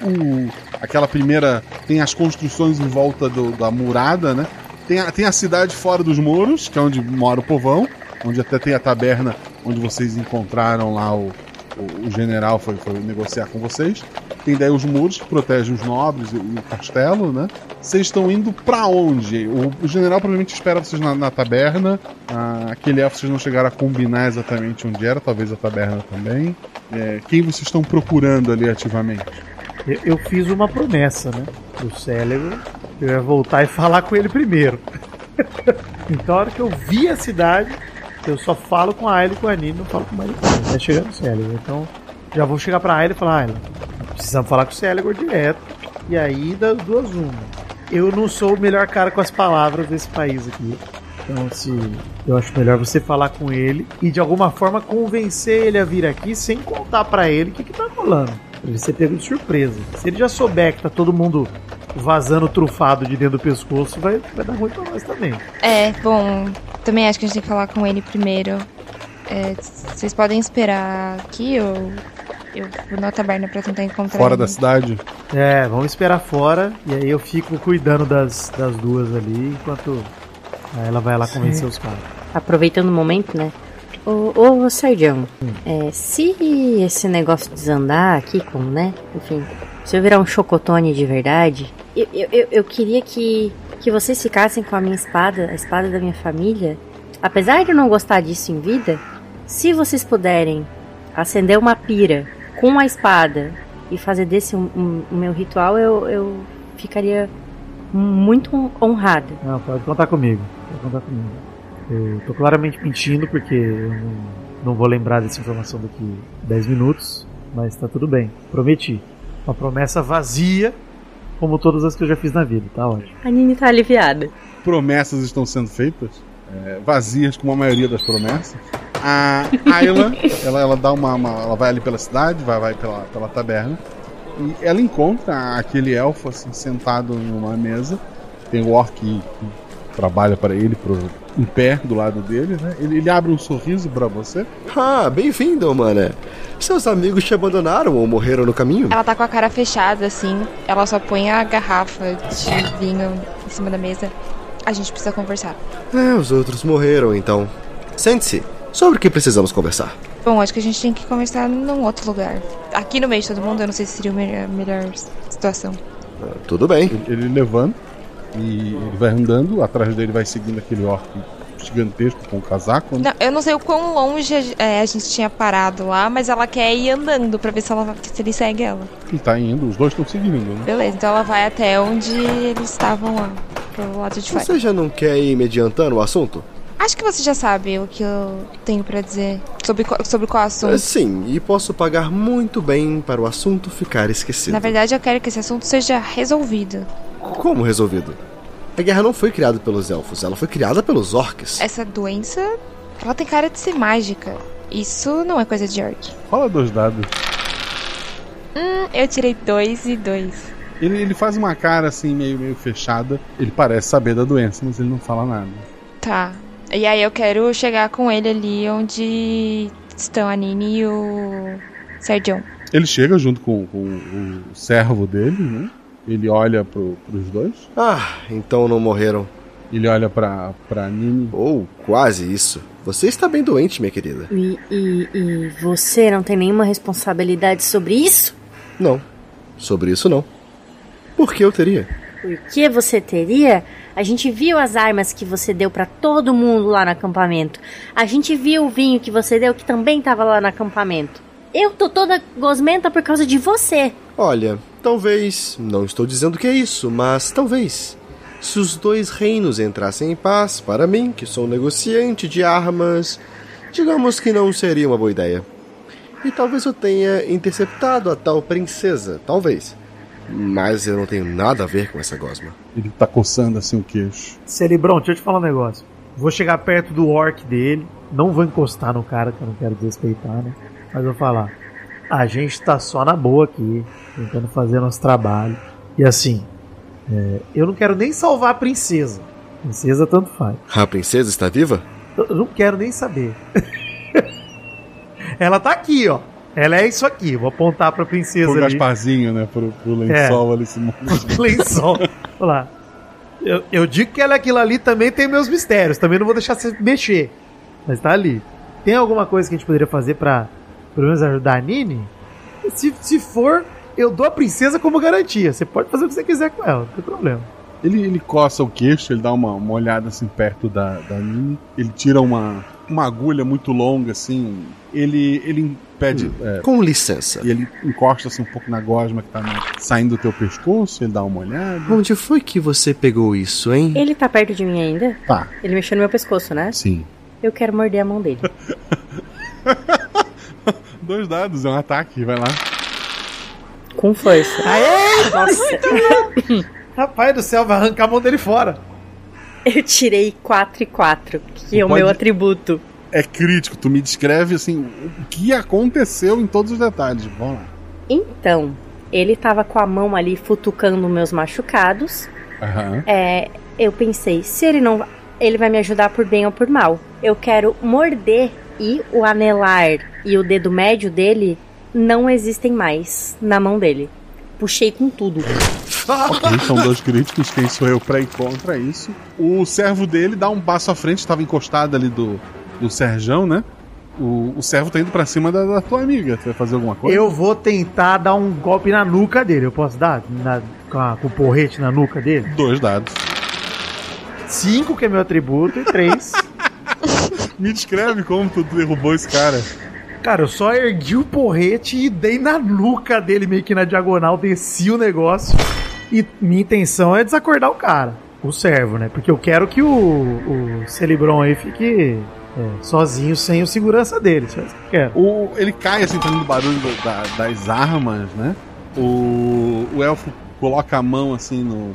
o- aquela primeira. Tem as construções em volta do- da murada, né? Tem a, tem a cidade fora dos muros, que é onde mora o povão, onde até tem a taberna onde vocês encontraram lá o, o, o general foi, foi negociar com vocês. Tem daí os muros que protegem os nobres e, o castelo, né? Vocês estão indo pra onde? O, o general provavelmente espera vocês na, na taberna. Ah, aquele elfo vocês não chegaram a combinar exatamente onde era, talvez a taberna também. É, quem vocês estão procurando ali ativamente? Eu, fiz uma promessa, né? Pro cérebro. Eu ia voltar e falar com ele primeiro. então, a hora que eu vi a cidade, eu só falo com a Ayla e com a Nini, não falo com mais ninguém. Até chegar no cérebro. Então, já vou chegar pra Ayla e falar: Ayla, precisamos falar com o Célegor direto. E aí, das duas, uma. Eu não sou o melhor cara com as palavras desse país aqui. Então, se eu acho melhor você falar com ele e de alguma forma convencer ele a vir aqui sem contar pra ele o que, que tá rolando. Ele ser pego de surpresa. Se ele já souber que tá todo mundo vazando trufado de dentro do pescoço, vai, vai dar ruim pra nós também. É, bom, também acho que a gente tem que falar com ele primeiro. É, vocês podem esperar aqui ou eu vou na taberna pra tentar encontrar Fora ele. da cidade? É, vamos esperar fora e aí eu fico cuidando das, das duas ali enquanto ela vai lá convencer os caras. Aproveitando o momento, né? Ô, ô é, se esse negócio desandar aqui, como, né? Enfim, se eu virar um chocotone de verdade, eu, eu, eu- eu queria que, que vocês ficassem com a minha espada, a espada da minha família. Apesar de eu não gostar disso em vida, se vocês puderem acender uma pira com a espada e fazer desse um, um- o meu ritual, eu, eu ficaria muito honrada. Não, pode contar comigo. Pode contar comigo. Eu tô claramente mentindo porque eu não, não vou lembrar dessa informação daqui 10 minutos, mas tá tudo bem. Prometi. Uma promessa vazia, como todas as que eu já fiz na vida, tá ótimo. A Nini tá aliviada. Promessas estão sendo feitas, é, vazias como a maioria das promessas. A Ayla, ela, ela dá uma, uma- Ela vai ali pela cidade, vai, vai pela, pela taberna. E ela encontra aquele elfo assim, sentado numa mesa. Tem o orc trabalha para ele pro, em pé do lado dele, né? Ele, ele abre um sorriso para você. Ah, bem-vindo, mané. Seus amigos te abandonaram ou morreram no caminho? Ela tá com a cara fechada, assim. Ela só põe a garrafa de vinho em cima da mesa. A gente precisa conversar. É, os outros morreram, então. Sente-se. Sobre o que precisamos conversar? Bom, acho que a gente tem que conversar num outro lugar. Aqui no meio de todo mundo, eu não sei se seria a melhor, melhor situação. Ah, Tudo bem. Ele, ele levanta e ele vai andando, atrás dele vai seguindo aquele orc gigantesco com o casaco. Né? Não, eu não sei o quão longe é, a gente tinha parado lá, mas ela quer ir andando pra ver se, ela, se ele segue ela. Ele tá indo, os dois estão seguindo, né? Beleza, então ela vai até onde eles estavam lá, pro lado de fora. Você já não quer ir mediantando o assunto? Acho que você já sabe o que eu tenho pra dizer sobre, qual- sobre qual assunto. Sim, e posso pagar muito bem para o assunto ficar esquecido. Na verdade, eu quero que esse assunto seja resolvido. Como resolvido? A guerra não foi criada pelos elfos, ela foi criada pelos orcs. Essa doença, ela tem cara de ser mágica. Isso não é coisa de orc. Fala dois dados. Hum, eu tirei dois e dois. Ele, ele faz uma cara assim, meio, meio fechada. Ele parece saber da doença, mas ele não fala nada. Tá. E aí eu quero chegar com ele ali onde estão a Nini e o Sergião. Ele chega junto com, com o servo dele, né? Ele olha pro, pros dois. Ah, então não morreram. Ele olha pra, pra Nini. Ou quase isso. Você está bem doente, minha querida. E, e, e você não tem nenhuma responsabilidade sobre isso? Não. Sobre isso não. Por que eu teria? Por que você teria? A gente viu as armas que você deu pra todo mundo lá no acampamento. A gente viu o vinho que você deu que também tava lá no acampamento. Eu tô toda gosmenta por causa de você. Olha, talvez. Não estou dizendo que é isso, mas talvez. Se os dois reinos entrassem em paz, para mim, que sou negociante de armas, digamos que não seria uma boa ideia. E talvez eu tenha interceptado a tal princesa, talvez. Mas eu não tenho nada a ver com essa gosma. Ele tá coçando assim o queixo. Celebron, deixa eu te falar um negócio. Vou chegar perto do orc dele. Não vou encostar no cara, que eu não quero desrespeitar, né? Mas vou falar. A gente tá só na boa aqui, tentando fazer nosso trabalho. E assim, é, eu não quero nem salvar a princesa. Princesa tanto faz. A princesa está viva? Eu não quero nem saber. Ela tá aqui, ó. Ela é isso aqui. Vou apontar pra princesa Pro ali. Gasparzinho, né? Pro, pro lençol ali se lençol. Olha lá. Eu, eu digo que ela aquilo ali também tem meus mistérios. Também não vou deixar você mexer. Mas tá ali. Tem alguma coisa que a gente poderia fazer pra pelo menos ajudar a Nini? Se, se for, eu dou a princesa como garantia. Você pode fazer o que você quiser com ela, não tem problema. Ele, ele coça o queixo, ele dá uma, uma olhada assim perto da, da Nini. Ele tira uma, uma agulha muito longa, assim. Ele, ele pede. é, Com licença. e ele encosta assim um pouco na gosma que tá no- saindo do teu pescoço, ele dá uma olhada. Onde foi que você pegou isso, hein? Ele tá perto de mim ainda? Tá, Ele mexeu no meu pescoço, né? sim. Eu quero morder a mão dele. Dois dados, é um ataque, vai lá. Com força. Aê! Nossa. Rapaz do céu, vai arrancar a mão dele fora. Eu tirei 4 e 4, que é o pode- meu atributo. É crítico, tu me descreve assim o que aconteceu em todos os detalhes. Vamos lá. Então, ele tava com a mão ali futucando meus machucados. Aham. É, eu pensei, se ele não. Ele vai me ajudar por bem ou por mal. Eu quero morder e o anelar e o dedo médio dele não existem mais na mão dele. Puxei com tudo. Ok, são dois críticos, quem sou eu pra ir contra isso? O servo dele dá um passo à frente, estava encostado ali do, do Serjão, né? O, o servo tá indo pra cima da, da tua amiga. Tu vai fazer alguma coisa? Eu vou tentar dar um golpe na nuca dele. Eu posso dar? Na- com, a- com o porrete na nuca dele? Dois dados. Cinco, que é meu atributo, e três. Me descreve como tu derrubou esse cara. Cara, eu só ergui o porrete e dei na nuca dele, meio que na diagonal, desci o negócio. E minha intenção é desacordar o cara, o servo, né? Porque eu quero que o, o Celebron aí fique é, sozinho, sem o segurança dele. Isso é. O, ele cai assim, fazendo barulho do- da- das armas, né? O, o elfo coloca a mão assim no,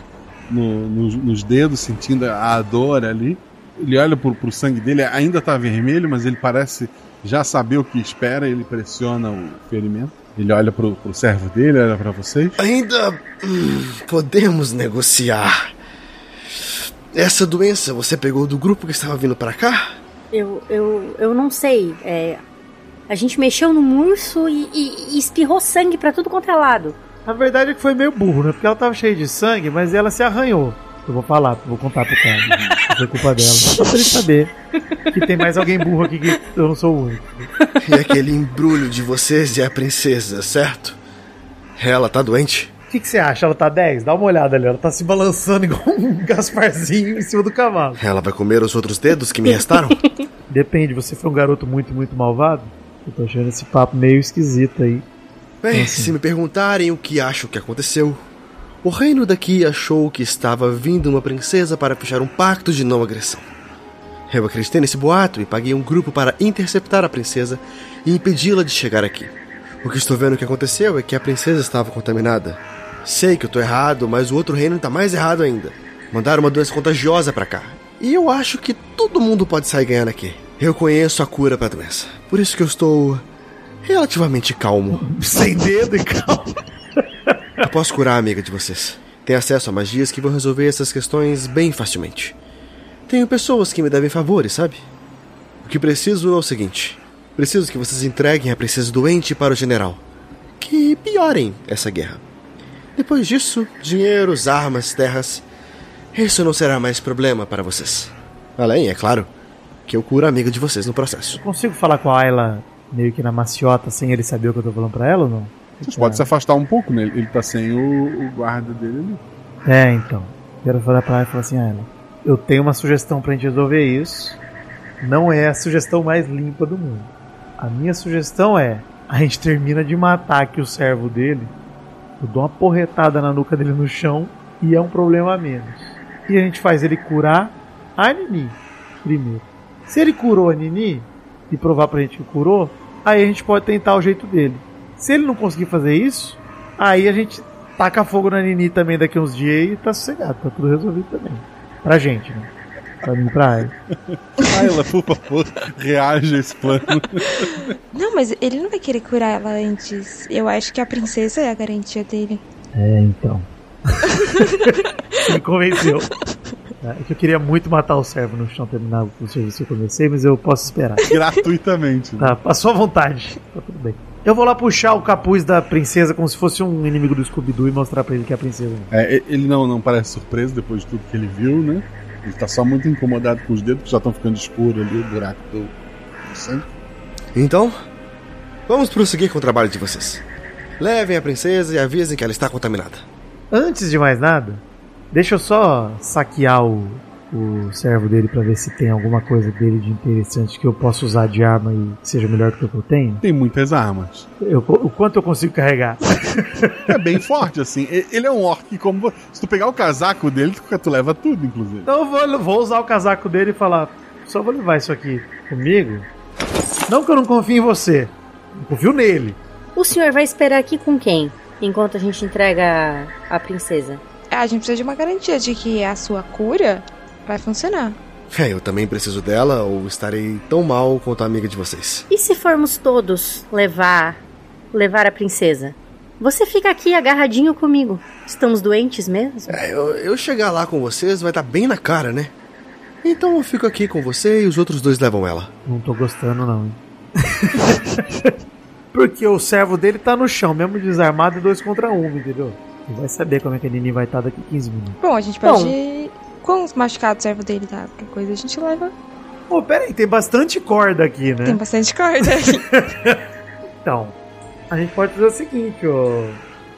no- nos, nos dedos, sentindo a dor ali. Ele olha pro, pro sangue dele, ainda tá vermelho, mas ele parece já saber o que espera. Ele pressiona o ferimento. Ele olha pro, pro servo dele, olha pra vocês. Ainda hum, podemos negociar. Essa doença você pegou do grupo que estava vindo para cá? Eu, eu, eu não sei. É, a gente mexeu no urso e, e- e espirrou sangue pra tudo quanto é lado. A verdade é que foi meio burro, né? Porque ela tava cheia de sangue, mas ela se arranhou. Eu vou falar, vou contar pro cara. Não foi culpa dela. Só pra ele saber que tem mais alguém burro aqui que eu não sou o único. E aquele embrulho de vocês e a princesa, certo? Ela tá doente? O que, que você acha? Ela tá 10? Dá uma olhada ali. Ela tá se balançando igual um Gasparzinho em cima do cavalo. Ela vai comer os outros dedos que me restaram? Depende, você foi um garoto muito, muito malvado? Eu tô achando esse papo meio esquisito aí. Bem, se me perguntarem o que acho que aconteceu, o reino daqui achou que estava vindo uma princesa para fechar um pacto de não agressão. Eu acreditei nesse boato e paguei um grupo para interceptar a princesa e impedi-la de chegar aqui. O que estou vendo que aconteceu é que a princesa estava contaminada. Sei que eu tô errado, mas o outro reino tá mais errado ainda. Mandaram uma doença contagiosa para cá. E eu acho que todo mundo pode sair ganhando aqui. Eu conheço a cura para a doença. Por isso que eu estou relativamente calmo. Sem dedo e calmo. Eu posso curar a amiga de vocês. Tenho acesso a magias que vão resolver essas questões bem facilmente. Tenho pessoas que me devem favores, sabe? O que preciso é o seguinte: preciso que vocês entreguem a princesa doente para o general. Que piorem essa guerra. Depois disso, dinheiros, armas, terras. Isso não será mais problema para vocês. Além, é claro, que eu curo a amiga de vocês no processo. Consigo falar com a Ayla meio que na maciota sem ele saber o que eu tô falando pra ela ou não? Vocês podem se afastar um pouco, né? Ele tá sem o, o guarda dele ali. É, então. Quero falar pra ela e falar assim, Ayla, eu tenho uma sugestão pra gente resolver isso. Não é a sugestão mais limpa do mundo. A minha sugestão é: a gente termina de matar aqui o servo dele, eu dou uma porretada na nuca dele no chão e é um problema a menos. E a gente faz ele curar a Nini primeiro. Se ele curou a Nini e provar pra gente que curou, aí a gente pode tentar o jeito dele. Se ele não conseguir fazer isso, aí a gente taca fogo na Nini também daqui uns dias e tá sossegado, tá tudo resolvido também. Pra gente, né? Pra mim pra Ayla. Ayla, por favor, reaja a esse plano. Não, mas ele não vai querer curar ela antes. Eu acho que a princesa é a garantia dele. É, então. Me convenceu. É que eu queria muito matar o servo no chão terminar o serviço que eu comecei, mas eu posso esperar. Gratuitamente. Tá, passou à vontade. Tá tudo bem. Eu vou lá puxar o capuz da princesa como se fosse um inimigo do Scooby-Doo e mostrar pra ele que é a princesa. É, ele não, não parece surpreso depois de tudo que ele viu, né? Ele tá só muito incomodado com os dedos que já estão ficando escuros ali, o buraco do, do sangue. Então, vamos prosseguir com o trabalho de vocês. Levem a princesa e avisem que ela está contaminada. Antes de mais nada, deixa eu só saquear o, o servo dele pra ver se tem alguma coisa dele de interessante que eu possa usar de arma e que seja melhor do que o que eu tenho. Tem muitas armas. Eu- o quanto eu consigo carregar? É bem forte, assim. Ele é um orc como. Se tu pegar o casaco dele, tu, tu leva tudo, inclusive. Então eu vou, vou usar o casaco dele e falar: só vou levar isso aqui comigo. Não que eu não confie em você, eu confio nele. O senhor vai esperar aqui com quem? Enquanto a gente entrega a, a princesa. A gente precisa de uma garantia de que a sua cura vai funcionar. É, eu também preciso dela ou estarei tão mal quanto a amiga de vocês. E se formos todos levar levar a princesa? Você fica aqui agarradinho comigo. Estamos doentes mesmo? É, eu, eu chegar lá com vocês vai estar bem na cara, né? Então eu fico aqui com você e os outros dois levam ela. Não tô gostando, não, hein? Porque o servo dele tá no chão, mesmo desarmado, e dois contra um, entendeu? Ele vai saber como é que a Nini vai estar daqui 15 minutos. Bom, a gente pode. Quantos machucados servo dele tá? Qualquer coisa a gente leva. Pô, pera aí, tem bastante corda aqui, né? Tem bastante corda. Então, a gente pode fazer o seguinte, ô,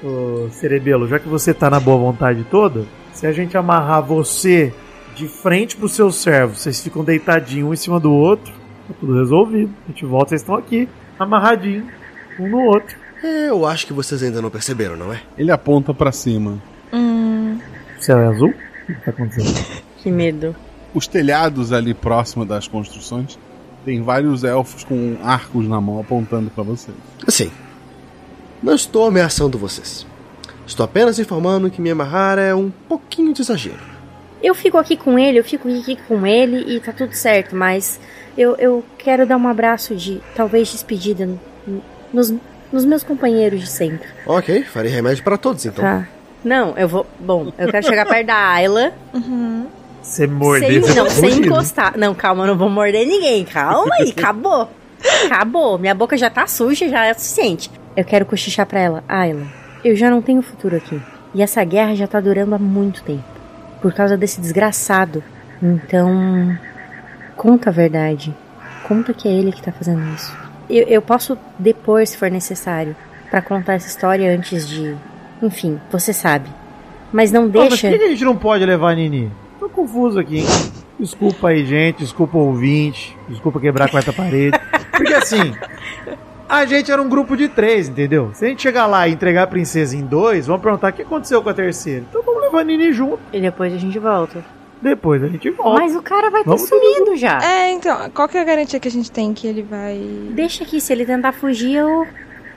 ô Cerebelo, já que você tá na boa vontade toda, se a gente amarrar você de frente pro seu servo, vocês ficam deitadinhos um em cima do outro, tá tudo resolvido. A gente volta, vocês estão aqui, amarradinhos, um no outro. É, eu acho que vocês ainda não perceberam, não é? Ele aponta pra cima. hum. Céu é azul? O que tá acontecendo? Que medo. Os telhados ali próximo das construções tem vários elfos com arcos na mão apontando pra vocês. Assim, não estou ameaçando vocês. Estou apenas informando que me amarrar é um pouquinho de exagero. Eu fico aqui com ele, eu fico aqui com ele e tá tudo certo, mas eu, eu quero dar um abraço de talvez despedida nos, nos meus companheiros de sempre. Ok, farei remédio para todos então. Tá. Não, eu vou. Bom, eu quero chegar perto da Ayla. Você morder, sem, não, tá sem encostar. Não, calma, eu não vou morder ninguém. Calma aí, acabou. Acabou. Minha boca já tá suja, já é o suficiente. Eu quero cochichar pra ela. Ayla, eu já não tenho futuro aqui. E essa guerra já tá durando há muito tempo. por causa desse desgraçado. Então, conta a verdade. Conta que é ele que tá fazendo isso. Eu, eu posso depor se for necessário pra contar essa história antes de. Enfim, você sabe. Mas não Pô, mas deixa. por que a gente não pode levar a Nini? Tô confuso aqui, hein? Desculpa aí, gente. Desculpa o ouvinte. Desculpa quebrar a quarta parede. Porque assim, a gente era um grupo de três, entendeu? Se a gente chegar lá e entregar a princesa em dois, vamos perguntar o que aconteceu com a terceira. Então vamos levar a Nini junto. E depois a gente volta. Depois a gente volta. Mas o cara vai ter Vamos sumido já. É, então, qual que é a garantia que a gente tem que ele vai. Deixa aqui, se ele tentar fugir, eu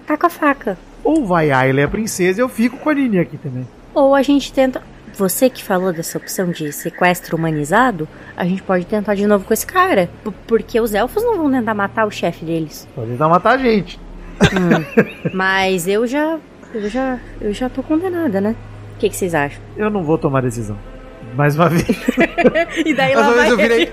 taco a faca. Ou vai a Ayla e a princesa e eu fico com a Nini aqui também. Ou a gente tenta. Você que falou dessa opção de sequestro humanizado, a gente pode tentar de novo com esse cara. Porque os elfos não vão tentar matar o chefe deles. Pode tentar matar a gente. Hum, Mas eu já. Eu já. Eu já tô condenada, né? O que, que vocês acham? Eu não vou tomar decisão. Mais uma vez. E daí Dessa lá vez vai eu virei.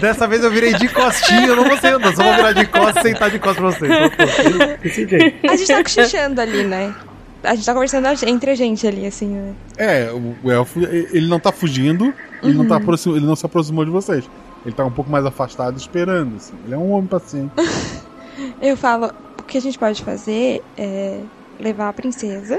Dessa vez eu virei de costinha, eu não vou ser só vou virar de costas e sentar de costas pra vocês. Então, pô, Desse jeito. A gente tá cochichando ali, né? A gente tá conversando entre a gente ali, assim, né? É, o, elfo, ele não tá fugindo, ele, não tá aproxim- ele não se aproximou de vocês. Ele tá um pouco mais afastado esperando, assim. Ele é um homem paciente. Eu falo, o que a gente pode fazer é levar a princesa.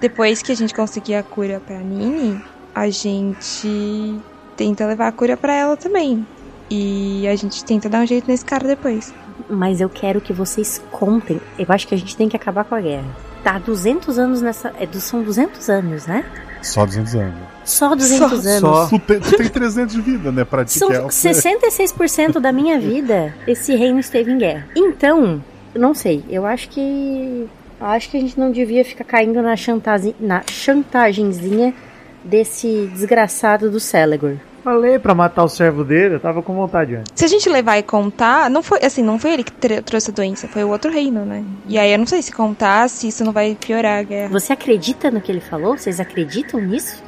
Depois que a gente conseguir a cura pra Nini, a gente tenta levar a cura pra ela também. E a gente tenta dar um jeito nesse cara depois. Mas eu quero que vocês contem. Eu acho que a gente tem que acabar com a guerra. Tá há 200 anos nessa. É, são 200 anos, né? Só 200 anos. Só 200 anos. só. Tu tem, tu tem 300 de vida, né? Pra São que é elfo. 66% da minha vida esse reino esteve em guerra. Então, eu não sei, eu acho que. eu Acho que a gente não devia ficar caindo na, chantagem, na chantagenzinha desse desgraçado do Celegor. Falei pra matar o servo dele, eu tava com vontade antes. Se a gente levar e contar, não foi assim, não foi ele que trouxe a doença, foi o outro reino, né? E aí eu não sei se contar, se isso não vai piorar a guerra. Você acredita no que ele falou? Vocês acreditam nisso?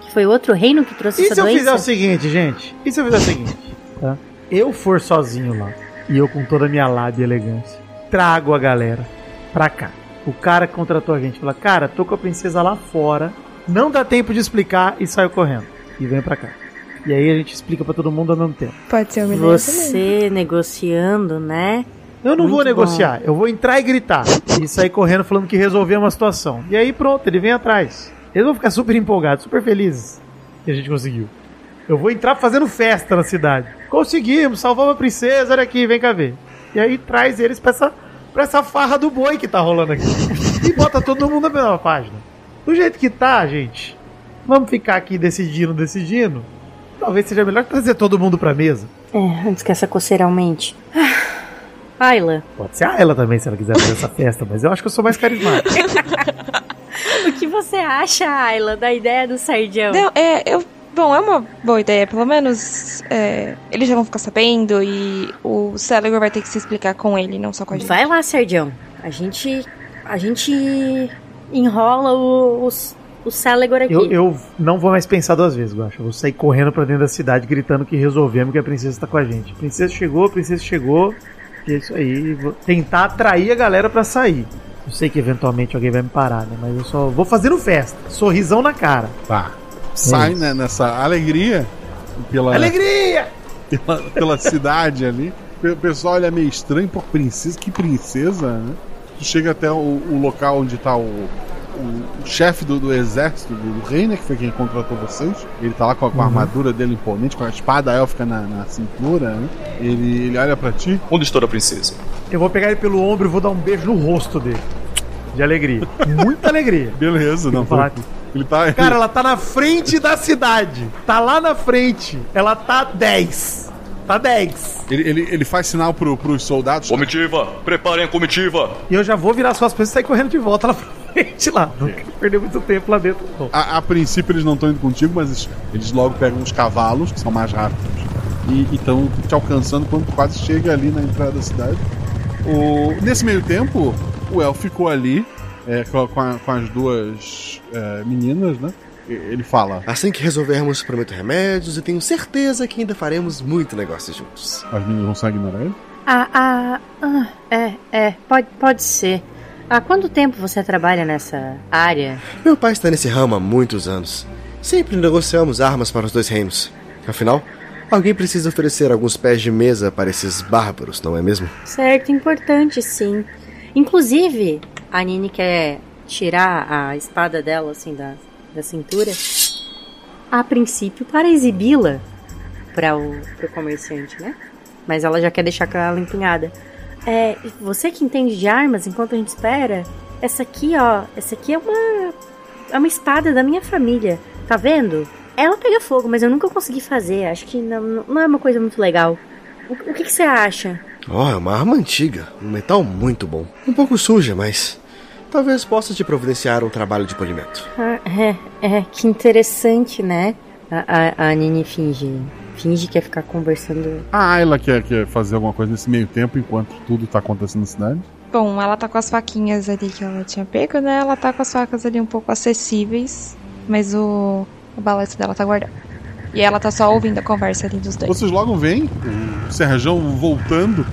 Que foi outro reino que trouxe E essa se eu doença? fizer o seguinte, gente? E se eu fizer o seguinte, tá? Eu for sozinho lá, e eu com toda a minha lábia e elegância, trago a galera pra cá. O cara que contratou a gente fala, cara, tô com a princesa lá fora, não dá tempo de explicar e saio correndo. E vem pra cá. E aí a gente explica pra todo mundo ao mesmo tempo. Pode ser uma ideia também. Você negociando, né? Eu não Muito vou bom. negociar, eu vou entrar e gritar. E sair correndo falando que resolveu uma situação. E aí pronto, ele vem atrás. Eles vão ficar super empolgados, super felizes que a gente conseguiu. Eu vou entrar fazendo festa na cidade. Conseguimos, salvamos a princesa, olha aqui, vem cá ver. E aí traz eles pra essa, pra essa farra do boi que tá rolando aqui. E bota todo mundo na mesma página. Do jeito que tá, gente, vamos ficar aqui decidindo, decidindo. Talvez seja melhor trazer todo mundo pra mesa. É, antes que essa coceira aumente. Ah, Ayla, Pode ser a ela também, se ela quiser fazer essa festa, mas eu acho que eu sou mais carismático. o que você acha, Ayla, da ideia do Sardião? Não, é, eu. Bom, é uma boa ideia. Pelo menos é, eles já vão ficar sabendo e o Celegor vai ter que se explicar com ele, não só com a gente. Vai lá, Serdião. A gente. A gente enrola o, os- o Celegor aqui. Eu, eu não vou mais pensar duas vezes, Guacha. Eu vou sair correndo pra dentro da cidade gritando que resolvemos que a princesa tá com a gente. A princesa chegou, a princesa chegou. E é isso aí. Vou tentar atrair a galera pra sair. Eu sei que eventualmente alguém vai me parar, né? Mas eu só vou fazendo festa. Sorrisão na cara. Tá. Sai isso. né, nessa alegria pela, Alegria! pela, pela cidade ali. O pessoal olha meio estranho, pô, princesa, que princesa, né? Tu chega até o, o local onde tá o, o, chefe do, do exército do, do rei, né? Que foi quem contratou vocês. Ele tá lá com a, com a armadura dele imponente, com a espada élfica na, na cintura, né? Ele, ele olha pra ti. Onde está a princesa? Eu vou pegar ele pelo ombro e vou dar um beijo no rosto dele. De alegria. Muita alegria. Beleza, não. falar foi- Ele tá. Cara, ela tá na frente da cidade. Tá lá na frente. Ela tá 10. Tá 10. Ele, ele, ele faz sinal pro, pros soldados. Comitiva, preparem a comitiva. E eu já vou virar suas coisas e sair correndo de volta lá pra frente lá. Não quero perder muito tempo lá dentro. A, a princípio eles não estão indo contigo, mas eles, eles logo pegam os cavalos, que são mais rápidos, e estão te alcançando quando tu quase chega ali na entrada da cidade. O, nesse meio tempo, o El ficou ali é, com, com a- com as duas é, meninas, né? Ele fala: Assim que resolvermos, prometo remédios e tenho certeza que ainda faremos muito negócio juntos. As meninas vão só ignorar ele? Ah, ah, ah, é, é, pode, pode ser. Há quanto tempo você trabalha nessa área? Meu pai está nesse ramo há muitos anos. Sempre negociamos armas para os dois reinos. Afinal, alguém precisa oferecer alguns pés de mesa para esses bárbaros, não é mesmo? Certo, importante sim. Inclusive, a Nini quer tirar a espada dela, assim, da, da cintura, a princípio para exibi-la para o comerciante, né? Mas ela já quer deixar com ela empunhada. É, você que entende de armas, enquanto a gente espera, essa aqui, ó, essa aqui é uma é uma espada da minha família, tá vendo? Ela pega fogo, mas eu nunca consegui fazer. Acho que não, não é uma coisa muito legal. O, o que, que você acha? Oh, é uma arma antiga, um metal muito bom. Um pouco suja, mas talvez possa te providenciar um trabalho de polimento. Ah, é, é, que interessante, né? A, a, a Nini finge. Finge que quer ficar conversando. A Ayla quer, quer fazer alguma coisa nesse meio tempo enquanto tudo tá acontecendo na cidade? Bom, ela tá com as faquinhas ali que ela tinha pego, né? Ela tá com as facas ali um pouco acessíveis, mas o, o balanço dela tá guardado. E ela tá só ouvindo a conversa ali dos dois. Vocês logo veem o Serjão voltando,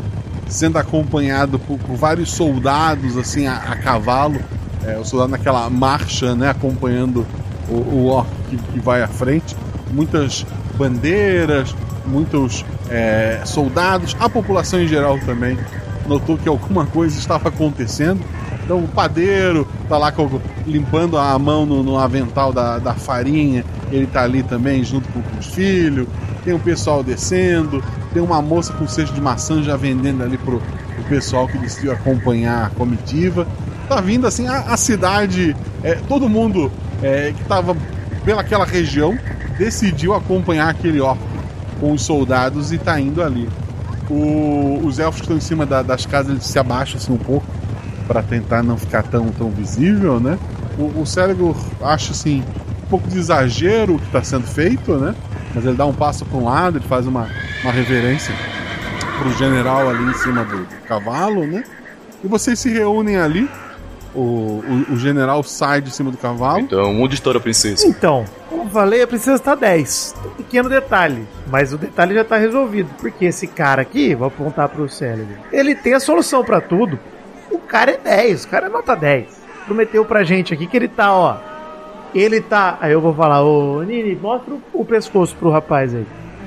sendo acompanhado por, por vários soldados assim a, a cavalo. É, o soldado naquela marcha, né, acompanhando o, o orc que, que vai à frente. Muitas bandeiras, muitos é, soldados, a população em geral também notou que alguma coisa estava acontecendo. Então o padeiro tá lá limpando a mão no, no avental da, da farinha, ele tá ali também junto com, com os filhos. Tem o pessoal descendo, tem uma moça com cesto de maçã já vendendo ali pro, pro pessoal que decidiu acompanhar a comitiva. Tá vindo assim a, a cidade, é, todo mundo é, que tava pelaquela região decidiu acompanhar aquele orco com os soldados e tá indo ali. O- os elfos que estão em cima da- das casas eles se abaixam assim um pouco para tentar não ficar tão, tão visível, né? O, o Cérebro acha assim um pouco de exagero o que está sendo feito, né? Mas ele dá um passo para um lado, ele faz uma, uma reverência pro general ali em cima do cavalo, né? E vocês se reúnem ali. O, o, o general sai de cima do cavalo. Então, onde está a princesa? Então, como falei, a princesa tá 10. Um pequeno detalhe, mas o detalhe já tá resolvido. Porque esse cara aqui, vou apontar pro cérebro, ele tem a solução pra tudo. O cara é 10, o cara é nota 10. Prometeu pra gente aqui que ele tá, ó. Ele tá. Aí eu vou falar, ô Nini, mostra o, pescoço pro rapaz aí.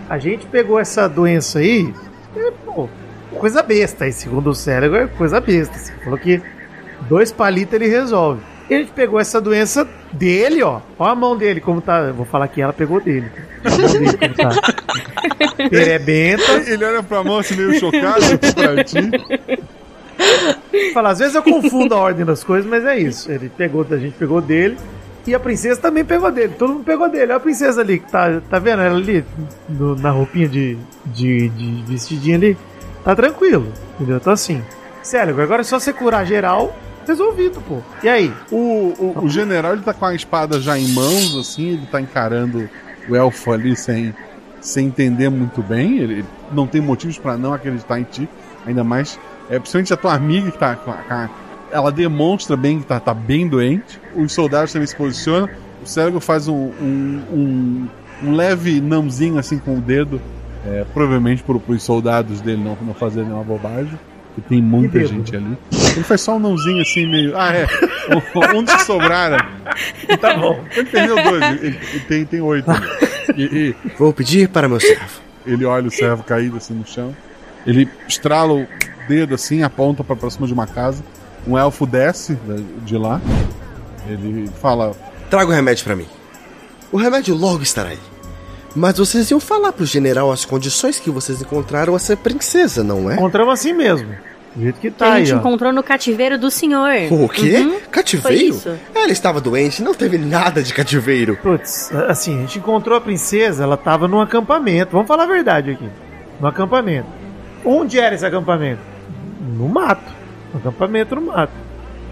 A gente pegou essa doença aí. É, pô, coisa besta aí, segundo o cérebro, é coisa besta. Você falou que dois palitos ele resolve. E a gente pegou essa doença dele, ó. Ó a mão dele, como tá. Eu vou falar que ela pegou dele. A mão dele, como tá. Perebenta. Ele olha pra mão assim meio chocado pra ti. Fala, às vezes eu confundo a ordem das coisas, mas é isso. Ele pegou, a gente pegou dele. E a princesa também pegou dele. Todo mundo pegou dele. Olha a princesa ali, que tá, tá vendo ela ali? na roupinha de, de, de vestidinho ali. Tá tranquilo. Entendeu? Então assim. Sério, agora é só você curar geral. Resolvido, pô. E aí? O, o, o general ele tá com a espada já em mãos, assim, ele tá encarando o elfo ali sem, sem entender muito bem. Ele não tem motivos pra não acreditar em ti, ainda mais. É, principalmente a tua amiga que tá com a, com a- Ela demonstra bem que tá, tá bem doente. Os soldados também se posicionam. O cérebro faz um, um, um, um leve nãozinho assim com o dedo. É, provavelmente pro, pros soldados dele não, não fazerem uma bobagem. Que tem muita dedo? gente ali. Ele faz só um nãozinho assim, meio. Ah, é. Um, dos que sobraram. Tá bom. Ele perdeu dois, ele, ele tem, tem oito. E, e Vou pedir para meu servo. ele olha o servo caído assim no chão. Ele estrala o dedo assim, aponta pra cima de uma casa. Um elfo desce de lá. Ele fala: Traga o remédio para mim. O remédio logo estará aí. Mas vocês iam falar pro general as condições que vocês encontraram essa princesa, não é? Encontramos assim mesmo. Do jeito que Que tá a aí, gente ó. encontrou no cativeiro do senhor. O quê? Uhum, Cativeiro? Foi isso. Ela estava doente, não teve nada de cativeiro. Putz, assim, a gente encontrou a princesa, ela tava num acampamento. Vamos falar a verdade aqui. No acampamento. Onde era esse acampamento? No mato. No acampamento no mato.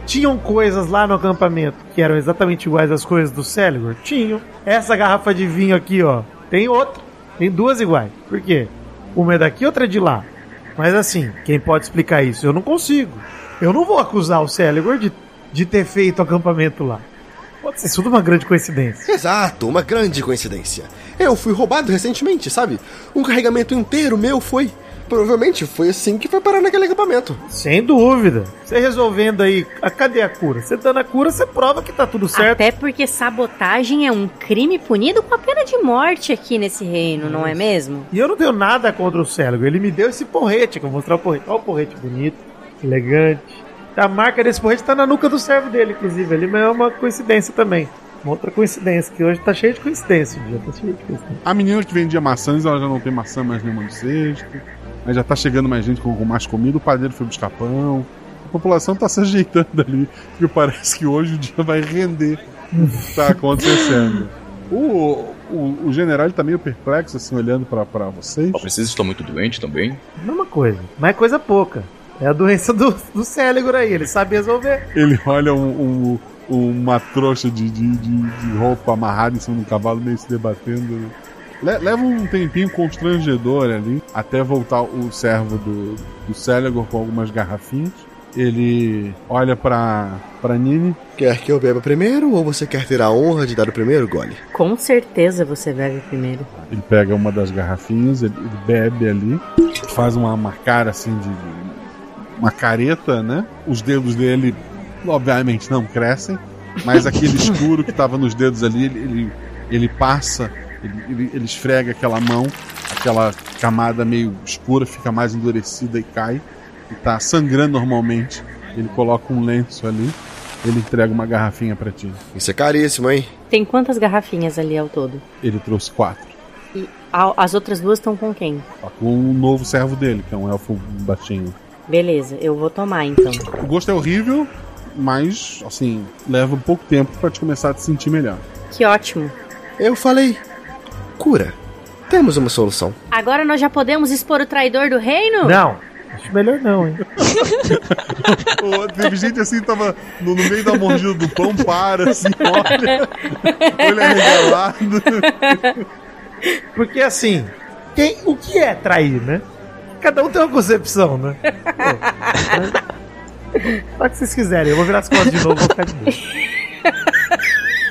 Tinham coisas lá no acampamento que eram exatamente iguais às coisas do Céligor? Tinham. Essa garrafa de vinho aqui, ó. Tem outra. Tem duas iguais. Por quê? Uma é daqui, outra é de lá. Mas assim, quem pode explicar isso? Eu não consigo. Eu não vou acusar o Céligor de, de ter feito acampamento lá. Pode ser tudo uma grande coincidência. Exato, uma grande coincidência. Eu fui roubado recentemente, sabe? Um carregamento inteiro meu foi. Provavelmente foi assim que foi parar naquele acampamento. Sem dúvida. Você resolvendo aí, a, cadê a cura? Você dando a cura, você prova que tá tudo certo. Até porque sabotagem é um crime punido com a pena de morte aqui nesse reino, não é mesmo? E eu não tenho nada contra o cérebro. Ele me deu esse porrete, que eu vou mostrar o porrete. Olha o porrete bonito, elegante. A marca desse porrete tá na nuca do servo dele, inclusive. Ali é uma coincidência também. Uma outra coincidência, que hoje tá cheio de coincidência. dia tá cheio de coincidência. A menina que vendia maçãs, ela já não tem maçã mais nenhuma no cesto. Mas já tá chegando mais gente com, mais comida. O padeiro foi buscar pão. A população tá se ajeitando ali. E parece que hoje o dia vai render o que tá acontecendo. O, o, o general tá meio perplexo, assim, olhando pra, pra vocês. A princesa está muito doente também. Mesma coisa, mas é coisa pouca. É a doença do, do cérebro aí, ele sabe resolver. Ele olha um, um- uma trouxa de, de, de- de roupa amarrada em cima do cavalo, meio se debatendo. Le- leva um tempinho constrangedor ali, até voltar o servo do, do Celegor com algumas garrafinhas. Ele olha pra, pra Nini. Quer que eu beba primeiro ou você quer ter a honra de dar o primeiro gole? Com certeza você bebe primeiro. Ele pega uma das garrafinhas, ele, ele bebe ali, faz uma, uma cara assim de. uma careta, né? Os dedos dele, obviamente, não crescem, mas aquele escuro que tava nos dedos ali, ele, ele, ele passa, ele, ele, ele esfrega aquela mão, aquela camada meio escura fica mais endurecida e cai, e tá sangrando normalmente. Ele coloca um lenço ali, ele entrega uma garrafinha pra ti. Isso é caríssimo, hein? Tem quantas garrafinhas ali ao todo? Ele trouxe quatro. E a- as outras duas estão com quem? Tá com um novo servo dele, que é um elfo baixinho. Beleza, eu vou tomar então. O gosto é horrível, mas, assim, leva um pouco tempo pra te começar a te sentir melhor. Que ótimo. Eu falei. Cura. Temos uma solução. Agora nós já podemos expor o traidor do reino? Não, acho melhor não, hein? Teve gente assim, tava no, no meio da mordida do pão, para, assim, olha, olho arregalado. Porque assim, quem, o que é trair, né? Cada um tem uma concepção, né? Pô, Só que vocês quiserem, eu vou virar as costas de novo, vou ficar de boa.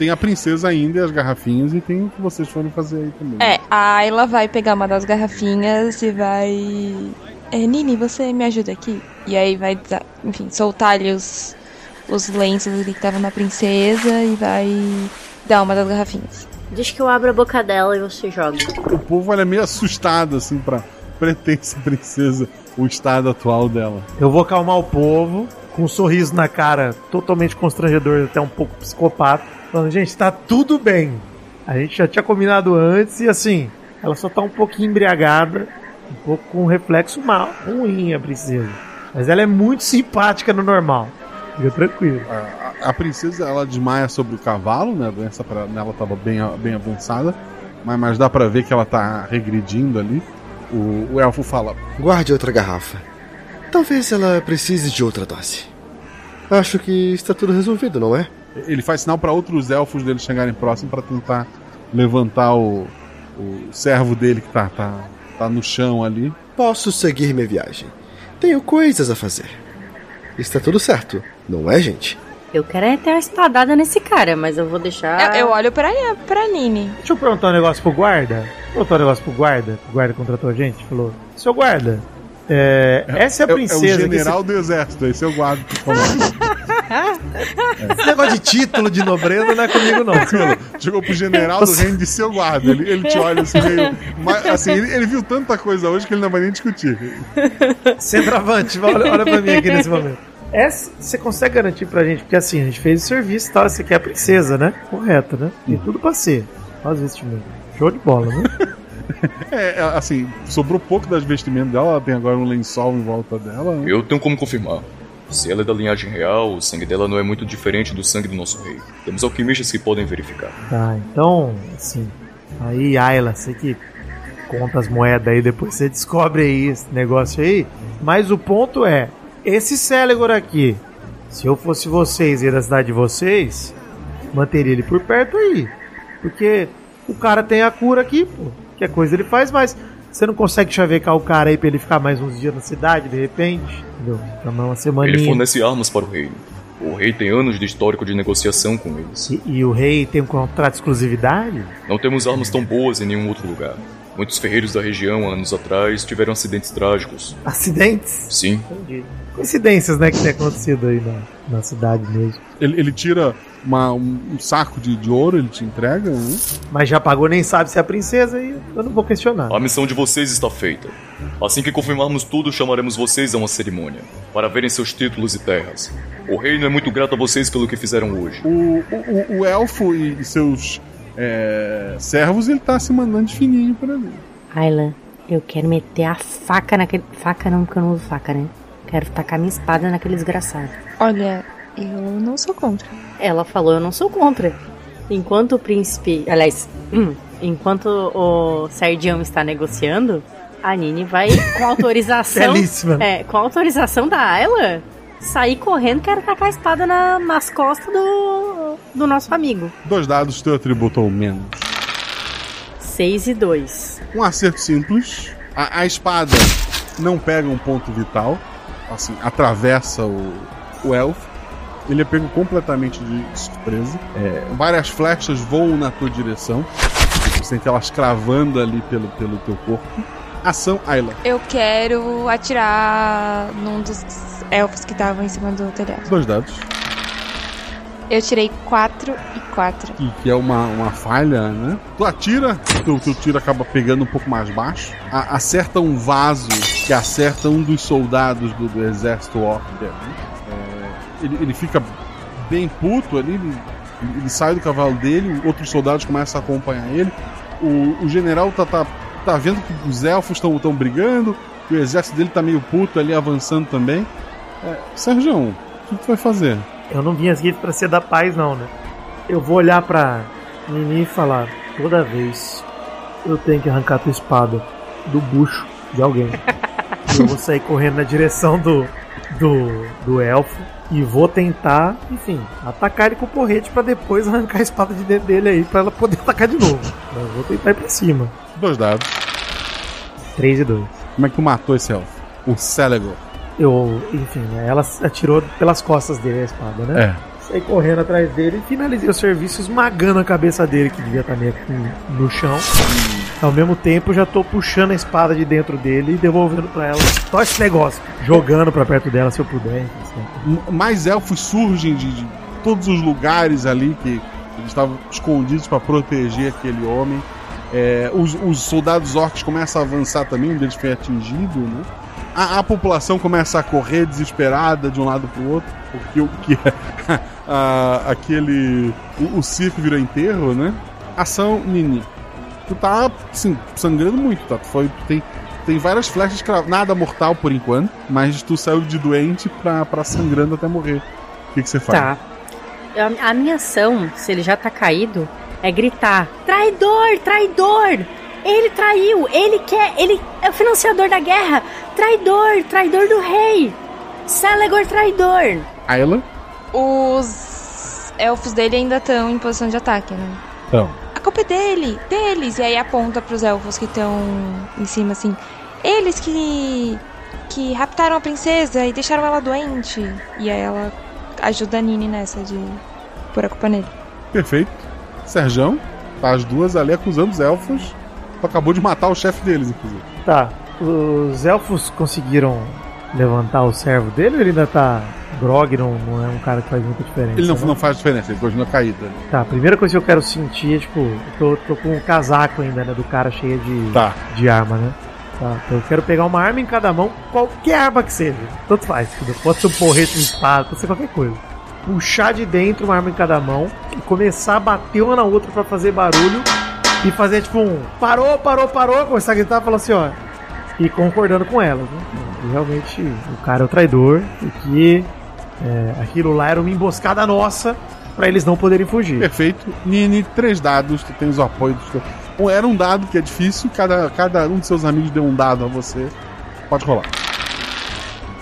Tem a princesa ainda e as garrafinhas, e tem o que vocês forem fazer aí também. É, a Ayla vai pegar uma das garrafinhas e vai. É, Nini, você me ajuda aqui? E aí vai, enfim, soltar ali os, os lenços ali que estavam na princesa e vai dar uma das garrafinhas. Deixa que eu abra a boca dela e você joga. O povo olha meio assustado, assim, pra pretensa princesa, o estado atual dela. Eu vou acalmar o povo, com um sorriso na cara totalmente constrangedor, até um pouco psicopata, falando, gente, tá tudo bem. A gente já tinha combinado antes e assim, ela só tá um pouquinho embriagada, um pouco com um reflexo mal, ruim a princesa. Mas ela é muito simpática no normal. Fica tranquilo. A, a princesa, ela desmaia sobre o cavalo, né? A doença pra, nela tava bem, bem avançada, mas, mas dá pra ver que ela tá regredindo ali. O, o elfo fala: Guarde outra garrafa. Talvez ela precise de outra dose. Acho que está tudo resolvido, não é? Ele faz sinal pra outros elfos dele chegarem próximo pra tentar levantar o, o servo dele que tá, tá, tá no chão ali. Posso seguir minha viagem. Tenho coisas a fazer. Está tudo certo, não é, gente? Eu quero é ter uma espadada nesse cara, mas eu vou deixar. Eu, eu olho pra, pra Nini. Deixa eu perguntar um negócio pro guarda. Perguntar um negócio pro guarda. O guarda contratou a gente. Falou: Seu guarda, é, essa é a É- princesa. É, o que general do exército, esse é o guarda que falou. Esse negócio de título de nobreza não é comigo, não. Chegou pro general do reino de seu guarda. Ele, ele te olha assim meio. mas, assim, ele, ele viu tanta coisa hoje que ele não vai nem discutir. Centroavante, olha, olha pra mim aqui nesse momento. Essa você consegue garantir pra gente? Porque assim, a gente fez o serviço e tal, você quer a princesa, né? Correto, né? Tem tudo pra ser. Faz o vestimento. Show de bola, né? É, é, assim, sobrou pouco das vestimentas dela, ela tem agora um lençol em volta dela. né? Eu tenho como confirmar. Se ela é da linhagem real, o sangue dela não é muito diferente do sangue do nosso rei. Temos alquimistas que podem verificar. Tá, então, assim. Aí, Ayla, você que conta as moedas aí, depois você descobre aí esse negócio aí. Mas o ponto é: esse Celegor aqui, se eu fosse vocês e da cidade de vocês, manteria ele por perto aí. Porque o cara tem a cura aqui, pô. Que coisa ele faz, mas você não consegue chavecar o cara aí pra ele ficar mais uns dias na cidade, de repente? Entendeu? Ficar mais uma semaninha. Ele fornece armas para o reino. O rei tem anos de histórico de negociação com eles. E, e o rei tem um contrato de exclusividade? Não temos armas tão boas em nenhum outro lugar. Muitos ferreiros da região, anos atrás, tiveram acidentes trágicos. Acidentes? Sim. Entendi. Coincidências, né, que tem acontecido aí na, na cidade mesmo. Ele, ele tira uma- um, um saco de, de ouro, ele te entrega, né? Mas já pagou, nem sabe se é a princesa e eu não vou questionar. A missão de vocês está feita. Assim que confirmarmos tudo, chamaremos vocês a uma cerimônia para verem seus títulos e terras. O reino é muito grato a vocês pelo que fizeram hoje. O, o, o elfo e, e seus é, servos, ele tá se mandando de fininho por ali. Ayla, eu quero meter a faca naquele. Faca não, porque eu não uso faca, né? Quero tacar minha espada naquele desgraçado. Olha, eu não sou contra. Ela falou, eu não sou contra. Enquanto o príncipe. Aliás, enquanto o Serdião está negociando, a Nini vai, com autorização. Belíssima. É, com autorização da Ayla, sair correndo, quero tacar a espada na- nas costas do, do nosso amigo. Dois dados, teu atributo ou menos. 6 e 2. Um acerto simples. A, a espada não pega um ponto vital. Assim, atravessa o, o elfo. Ele é pego completamente de surpresa. É, várias flechas voam na tua direção. Você sente elas cravando ali pelo, pelo teu corpo. Ação, Ayla. Eu quero atirar num dos elfos que estavam em cima do telhado. Dois dados. Eu tirei 4 e 4. que, que é uma, uma falha, né? Tu atira, teu, teu tiro acaba pegando um pouco mais baixo, a- acerta um vaso que acerta um dos soldados do, do exército orc dele. É, ele, ele fica bem puto ali, ele, ele sai do cavalo dele, outros soldados começam a acompanhar ele. O, o general tá, tá, tá vendo que os elfos estão brigando, e o exército dele tá meio puto ali avançando também. É, Sérgio, o que tu vai fazer? Eu não vim aqui pra ser da paz, não, né? Eu vou olhar pra Nini e falar: toda vez eu tenho que arrancar tua espada do bucho de alguém. E eu vou sair correndo na direção do, do, do elfo e vou tentar, enfim, atacar ele com o porrete pra depois arrancar a espada de dentro dele aí pra ela poder atacar de novo. Mas eu vou tentar ir pra cima. Dois dados. 3 e 2. Como é que tu matou esse elfo? O Celegor. Eu, enfim, né, ela atirou pelas costas dele a espada, né? É. Saí correndo atrás dele e finalizei o serviço esmagando a cabeça dele, que devia estar meio que no chão. Ao mesmo tempo, já tô puxando a espada de dentro dele e devolvendo pra ela. Só esse negócio. Jogando pra perto dela se eu puder. assim. M- Mais elfos surgem de, de todos os lugares ali que eles estavam escondidos para proteger aquele homem. É, os, os soldados orcs começam a avançar também, um deles foi atingido, né? A, a população começa a correr desesperada de um lado pro outro, porque o que a- aquele o, o circo virou enterro, né? Ação Nini. Tu tá, assim, sangrando muito, tá? Foi, tem tem várias flechas nada mortal por enquanto, mas tu saiu de doente pra, pra sangrando até morrer. O que, que você faz? Tá. A, a minha ação, se ele já tá caído, é gritar: Traidor, traidor! Ele traiu, ele quer, ele é o financiador da guerra! Traidor, traidor do rei! Celegor traidor! Ayla? Os elfos dele ainda estão em posição de ataque, né? Então. A culpa é dele, deles. E aí aponta pros elfos que estão em cima, assim. Eles que. que raptaram a princesa e deixaram ela doente. E aí ela ajuda a Nini nessa de pôr a culpa nele. Perfeito. Serjão, tá as duas ali acusando os elfos. Tu acabou de matar o chefe deles, inclusive. Tá. Os elfos conseguiram levantar o servo dele ou ele ainda tá grog? Não, não é um cara que faz muita diferença? Ele não, né? não faz diferença, ele continua caído. ali. Tá, a primeira coisa que eu quero sentir é, tipo, eu tô, tô com um casaco ainda, né? Do cara cheio de, Tá. de arma, né? Tá, então eu quero pegar uma arma em cada mão, qualquer arma que seja. Tanto faz, pode ser um porrete, um espada, pode ser qualquer coisa. Puxar de dentro uma arma em cada mão e começar a bater uma na outra pra fazer barulho e fazer tipo um parou, parou, parou, começar a gritar e falar assim, ó. E concordando com elas, né? E realmente o cara é o traidor e que é, aquilo lá era uma emboscada nossa pra eles não poderem fugir. Perfeito. Nini, três dados, tu tens o apoio dos teus. Um, Era um dado que é difícil, cada, cada um de seus amigos deu um dado a você. Pode rolar.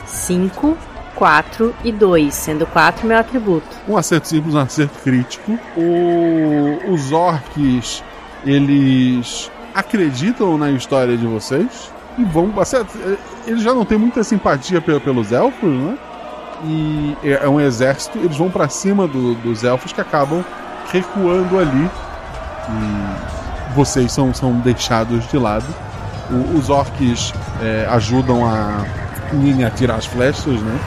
5, 4 e 2, sendo 4 meu atributo. Um acerto simples, um acerto crítico. O- os orcs, eles acreditam na história de vocês e vão. assim, Eles já não têm muita simpatia pe- pelos elfos, né? E é é um exército, eles vão pra cima do- dos elfos que acabam recuando ali. E vocês são, são deixados de lado. O- os orcs é, ajudam a Nini a tirar as flechas, né?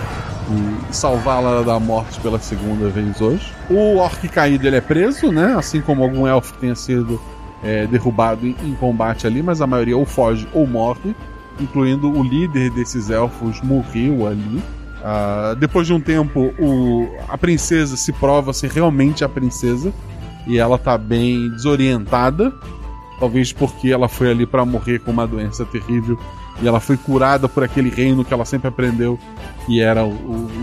E salvá-la da morte pela segunda vez hoje. O orc caído ele é preso, né? Assim como algum elfo tenha sido é, derrubado em, em combate ali, mas a maioria ou foge ou morre, incluindo o líder desses elfos morreu ali. Ah, depois de um tempo, o- a princesa se prova ser realmente a princesa e ela tá bem desorientada, talvez porque ela foi ali para morrer com uma doença terrível e ela foi curada por aquele reino que ela sempre aprendeu que eram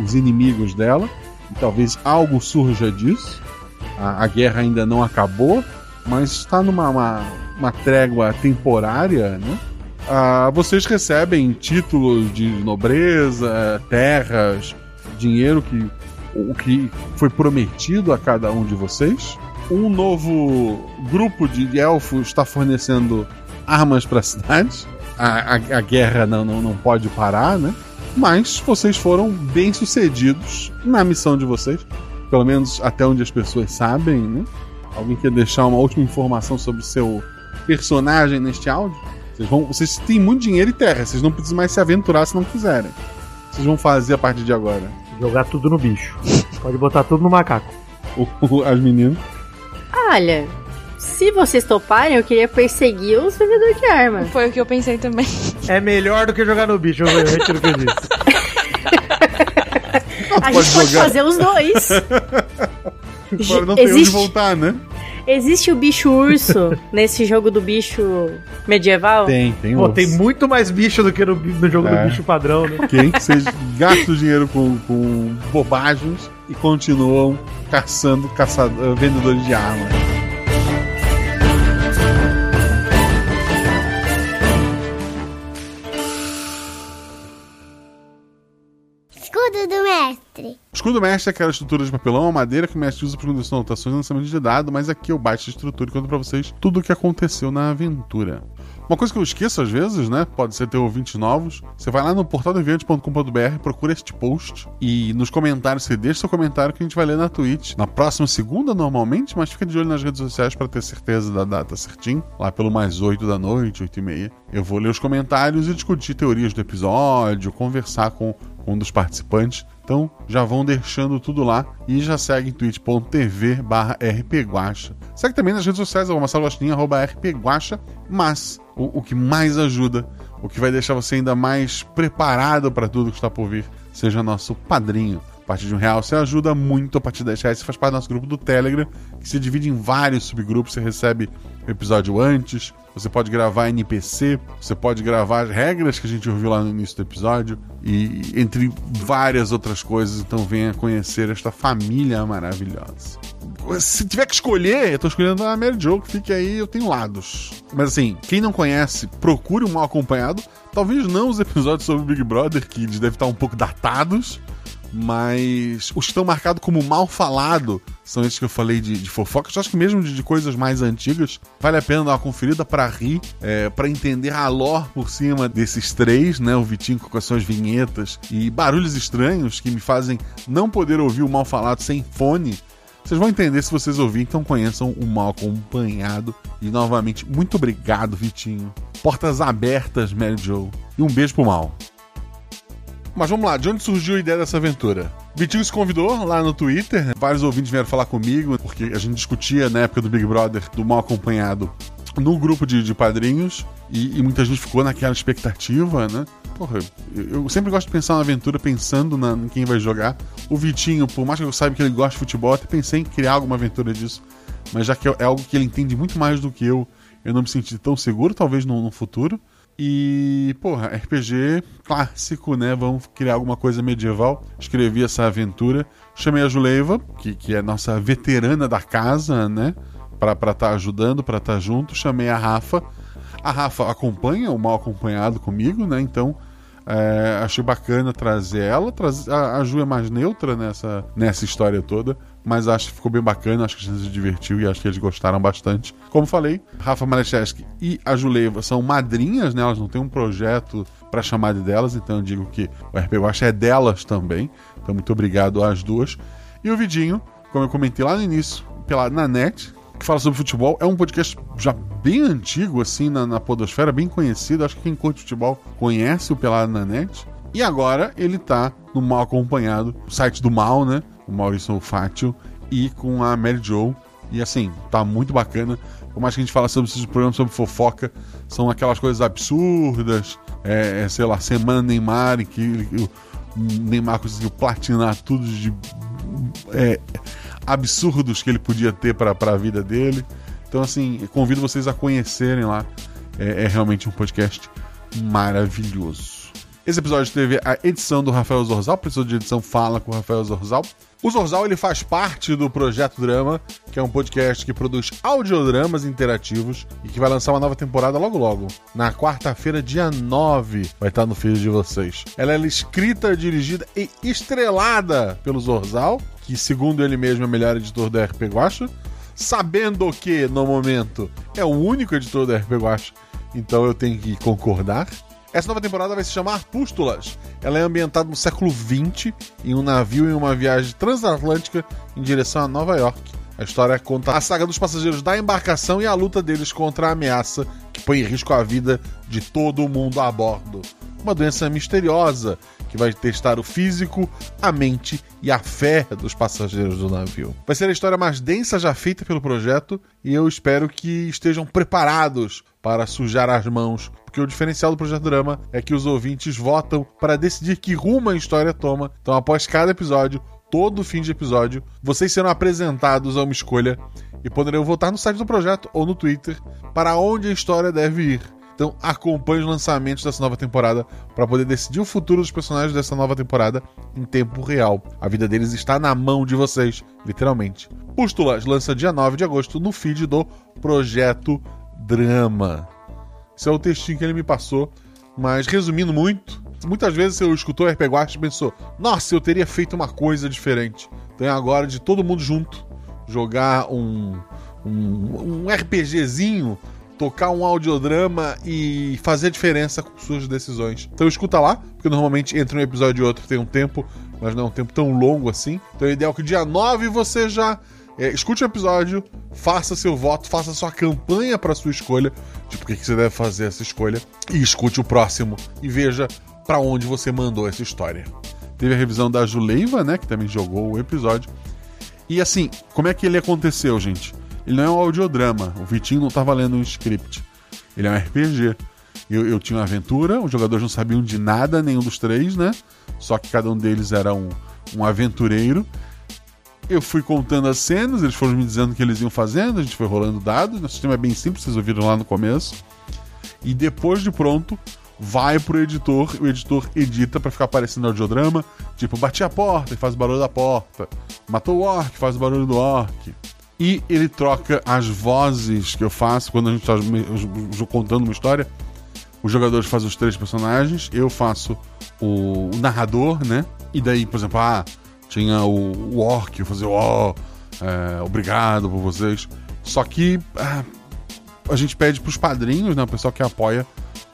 os inimigos dela. E talvez algo surja disso. A, a guerra ainda não acabou, mas está numa uma, uma trégua temporária, né? Ah, vocês recebem títulos de nobreza, terras, dinheiro que o que foi prometido a cada um de vocês. Um novo grupo de elfos está fornecendo armas para a cidade. A, a, guerra não, não, não pode parar, né? Mas vocês foram bem sucedidos na missão de vocês. Pelo menos até onde as pessoas sabem, né? Alguém quer deixar uma última informação sobre o seu personagem neste áudio? Vocês, vão, vocês têm muito dinheiro e terra, vocês não precisam mais se aventurar se não quiserem. O que Vocês vão fazer a partir de agora? Jogar tudo no bicho. Pode botar tudo no macaco. As meninas. Olha, se vocês toparem, eu queria perseguir os vendedores de arma. Foi o que eu pensei também. É melhor do que jogar no bicho, eu retiro o que eu disse. A pode gente pode fazer os dois. Agora não tem onde Existe- voltar, né? Existe o bicho urso nesse jogo do bicho medieval? Tem, tem Pô, urso. tem muito mais bicho do que no, no jogo É. do bicho padrão, né? Ok? Vocês gastam dinheiro com, com bobagens e continuam caçando caçador, vendedores de armas. Mestre. Escudo mestre é aquela estrutura de papelão ou madeira que o mestre usa para condições anotações e lançamento de dado, mas aqui eu baixo a estrutura e conto pra vocês tudo o que aconteceu na aventura. Uma coisa que eu esqueço às vezes, né? Pode ser ter ouvintes novos. Você vai lá no portaldeviante.com.br, procura este post e nos comentários você deixa seu comentário que a gente vai ler na Twitch. Na próxima segunda, normalmente, mas fica de olho nas redes sociais para ter certeza da data certinho. Lá pelo mais 8 da noite, 8 e meia. Eu vou ler os comentários e discutir teorias do episódio, conversar com um dos participantes. Então já vão deixando tudo lá e já segue em twitch.tv barra rpguacha. Segue também nas redes sociais, arroba Marcelo Guaxinim, arroba rpguacha, mas o, o que mais ajuda, o que vai deixar você ainda mais preparado para tudo que está por vir, seja nosso padrinho. A partir de um real você ajuda muito, a partir de 10 reais você faz parte do nosso grupo do Telegram, que se divide em vários subgrupos, você recebe o episódio antes, você pode gravar NPC, você pode gravar as regras que a gente ouviu lá no início do episódio, e entre várias outras coisas, então venha conhecer esta família maravilhosa. Se tiver que escolher, eu tô escolhendo a Mary Jo, que fique aí, eu tenho lados. Mas assim, quem não conhece, procure um mal acompanhado. Talvez não os episódios sobre o Big Brother, que eles devem estar um pouco datados. Mas os que estão marcados como mal falado são esses que eu falei de, de fofocas. Eu acho que mesmo de, de coisas mais antigas, vale a pena dar uma conferida para rir, é, para entender a lore por cima desses três, né? O Vitinho com as suas vinhetas e barulhos estranhos que me fazem não poder ouvir o mal falado sem fone. Vocês vão entender se vocês ouvirem, então conheçam o mal acompanhado. E novamente, muito obrigado, Vitinho. Portas abertas, Mary Jo. E um beijo pro mal. Mas vamos lá, de onde surgiu a ideia dessa aventura? Vitinho se convidou lá no Twitter, vários ouvintes vieram falar comigo, porque a gente discutia na época do Big Brother, do mal acompanhado, no grupo de, de padrinhos, e, e muita gente ficou naquela expectativa, né? Porra, eu, eu sempre gosto de pensar na aventura pensando na, em quem vai jogar. O Vitinho, por mais que eu saiba que ele gosta de futebol, até pensei em criar alguma aventura disso, mas já que é, é algo que ele entende muito mais do que eu, eu não me senti tão seguro, talvez no, no futuro. E, porra, RPG clássico, né? Vamos criar alguma coisa medieval. Escrevi essa aventura. Chamei a Juleiva, que, que é nossa veterana da casa, né? Pra estar tá ajudando, pra estar tá junto. Chamei a Rafa. A Rafa acompanha o mal acompanhado comigo, né? Então, é, achei bacana trazer ela. Trazer, a, a Ju é mais neutra nessa, nessa história toda, mas acho que ficou bem bacana. Acho que a gente se divertiu e acho que eles gostaram bastante. Como falei, Rafa Malecheski e a Juleiva são madrinhas, né? Elas não têm um projeto para chamar de delas, então eu digo que o RP Guacha é delas também. Então, muito obrigado às duas. E o Vidinho, como eu comentei lá no início, pela, na net, que fala sobre futebol. É um podcast já bem antigo, assim, na, na Podosfera, bem conhecido. Acho que quem curte futebol conhece o Pelado na Net. E agora ele tá no Mal Acompanhado, site do Mal, né? O Maurício Fátio, e com a Mary Jo. E assim, tá muito bacana. Por mais que a gente fala sobre esses programas sobre fofoca, são aquelas coisas absurdas. É, é, sei lá, Semana Neymar, em que o Neymar conseguiu platinar tudo de é, absurdos que ele podia ter para a vida dele. Então, assim, convido vocês a conhecerem lá. É, é realmente um podcast maravilhoso. Esse episódio teve a edição do Rafael Zorzal, professor de edição Fala com o Rafael Zorzal. O Zorzal ele faz parte do Projeto Drama, que é um podcast que produz audiodramas interativos e que vai lançar uma nova temporada logo logo. Na quarta-feira, dia 9, vai estar no feed de vocês. Ela é escrita, dirigida e estrelada pelo Zorzal, que segundo ele mesmo é o melhor editor da RP Guacha, sabendo que, no momento, é o único editor da RP Guacha, então eu tenho que concordar. Essa nova temporada vai se chamar Pústulas. Ela é ambientada no século XX, em um navio em uma viagem transatlântica em direção a Nova York. A história conta a saga dos passageiros da embarcação e a luta deles contra a ameaça que põe em risco a vida de todo mundo a bordo. Uma doença misteriosa que vai testar o físico, a mente e a fé dos passageiros do navio. Vai ser a história mais densa já feita pelo projeto e eu espero que estejam preparados para sujar as mãos, porque o diferencial do projeto Drama é que os ouvintes votam para decidir que rumo a história toma. Então, após cada episódio, todo fim de episódio, vocês serão apresentados a uma escolha e poderão votar no site do projeto ou no Twitter para onde a história deve ir. Então acompanhe os lançamentos dessa nova temporada para poder decidir o futuro dos personagens dessa nova temporada em tempo real. A vida deles está na mão de vocês, literalmente. Pústulas lança dia 9 de agosto no feed do Projeto Drama. Esse é o textinho que ele me passou, mas resumindo muito, muitas vezes você escutou o RP Guacha e pensou: "Nossa, eu teria feito uma coisa diferente". Então é agora de todo mundo junto jogar um um, um RPGzinho tocar um audiodrama e fazer diferença com suas decisões. Então escuta lá, porque normalmente entre um episódio e outro tem um tempo, mas não é um tempo tão longo assim. Então é ideal que dia 9 você já é, escute o episódio, faça seu voto, faça sua campanha para sua escolha, de por que você deve fazer essa escolha, e escute o próximo e veja para onde você mandou essa história. Teve a revisão da Juleiva, né, que também jogou o episódio. E assim, como é que ele aconteceu, gente? Ele não é um audiodrama. O Vitinho não estava lendo um script. Ele é um RPG. Eu, eu tinha uma aventura, os jogadores não sabiam de nada, nenhum dos três, né? Só que cada um deles era um, um aventureiro. Eu fui contando as cenas, eles foram me dizendo o que eles iam fazendo, a gente foi rolando dados. O sistema é bem simples, vocês ouviram lá no começo. E depois de pronto, vai pro editor, o editor edita para ficar aparecendo audiodrama, tipo, bati a porta e faz o barulho da porta, matou o orc, faz o barulho do orc. E ele troca as vozes que eu faço quando a gente está contando uma história. Os jogadores fazem os três personagens, eu faço o narrador, né? E daí, por exemplo, ah, tinha o, o orc, fazia, ó, oh, é, obrigado por vocês. Só que ah, a gente pede para os padrinhos, né? O pessoal que apoia,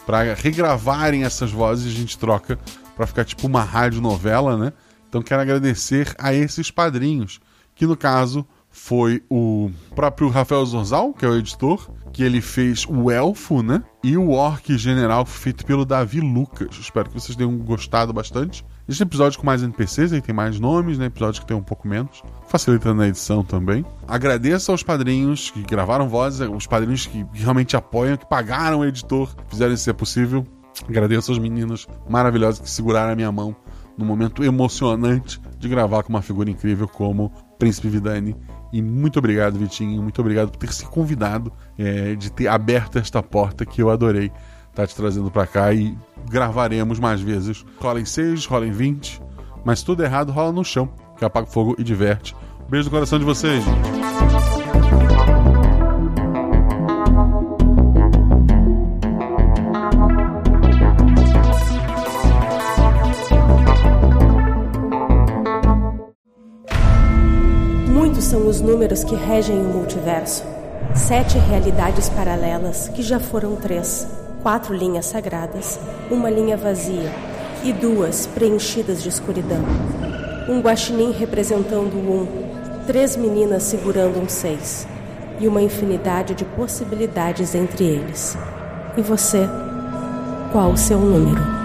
para regravarem essas vozes, a gente troca para ficar tipo uma rádio novela, né? Então quero agradecer a esses padrinhos, que no caso foi o próprio Rafael Zorzal, que é o editor, que ele fez o Elfo, né? E o Orc General, feito pelo Davi Lucas. Espero que vocês tenham gostado bastante. Existem episódios com mais NPCs, aí tem mais nomes, né? Episódios que tem um pouco menos. Facilitando a edição também. Agradeço aos padrinhos que gravaram vozes, os padrinhos que realmente apoiam, que pagaram o editor, fizeram isso ser possível. Agradeço aos meninos maravilhosos que seguraram a minha mão no momento emocionante de gravar com uma figura incrível como Príncipe Vidani e muito obrigado, Vitinho. Muito obrigado por ter se convidado, é, de ter aberto esta porta que eu adorei tá te trazendo para cá e gravaremos mais vezes. Rola em 6, rola em 20, mas tudo errado rola no chão, que apaga o fogo e diverte. Beijo no coração de vocês. são os números que regem o multiverso. Sete realidades paralelas, que já foram três. Quatro linhas sagradas, uma linha vazia e duas preenchidas de escuridão. Um guaxinim representando um, três meninas segurando um seis. e uma infinidade de possibilidades entre eles. E você? Qual o seu número?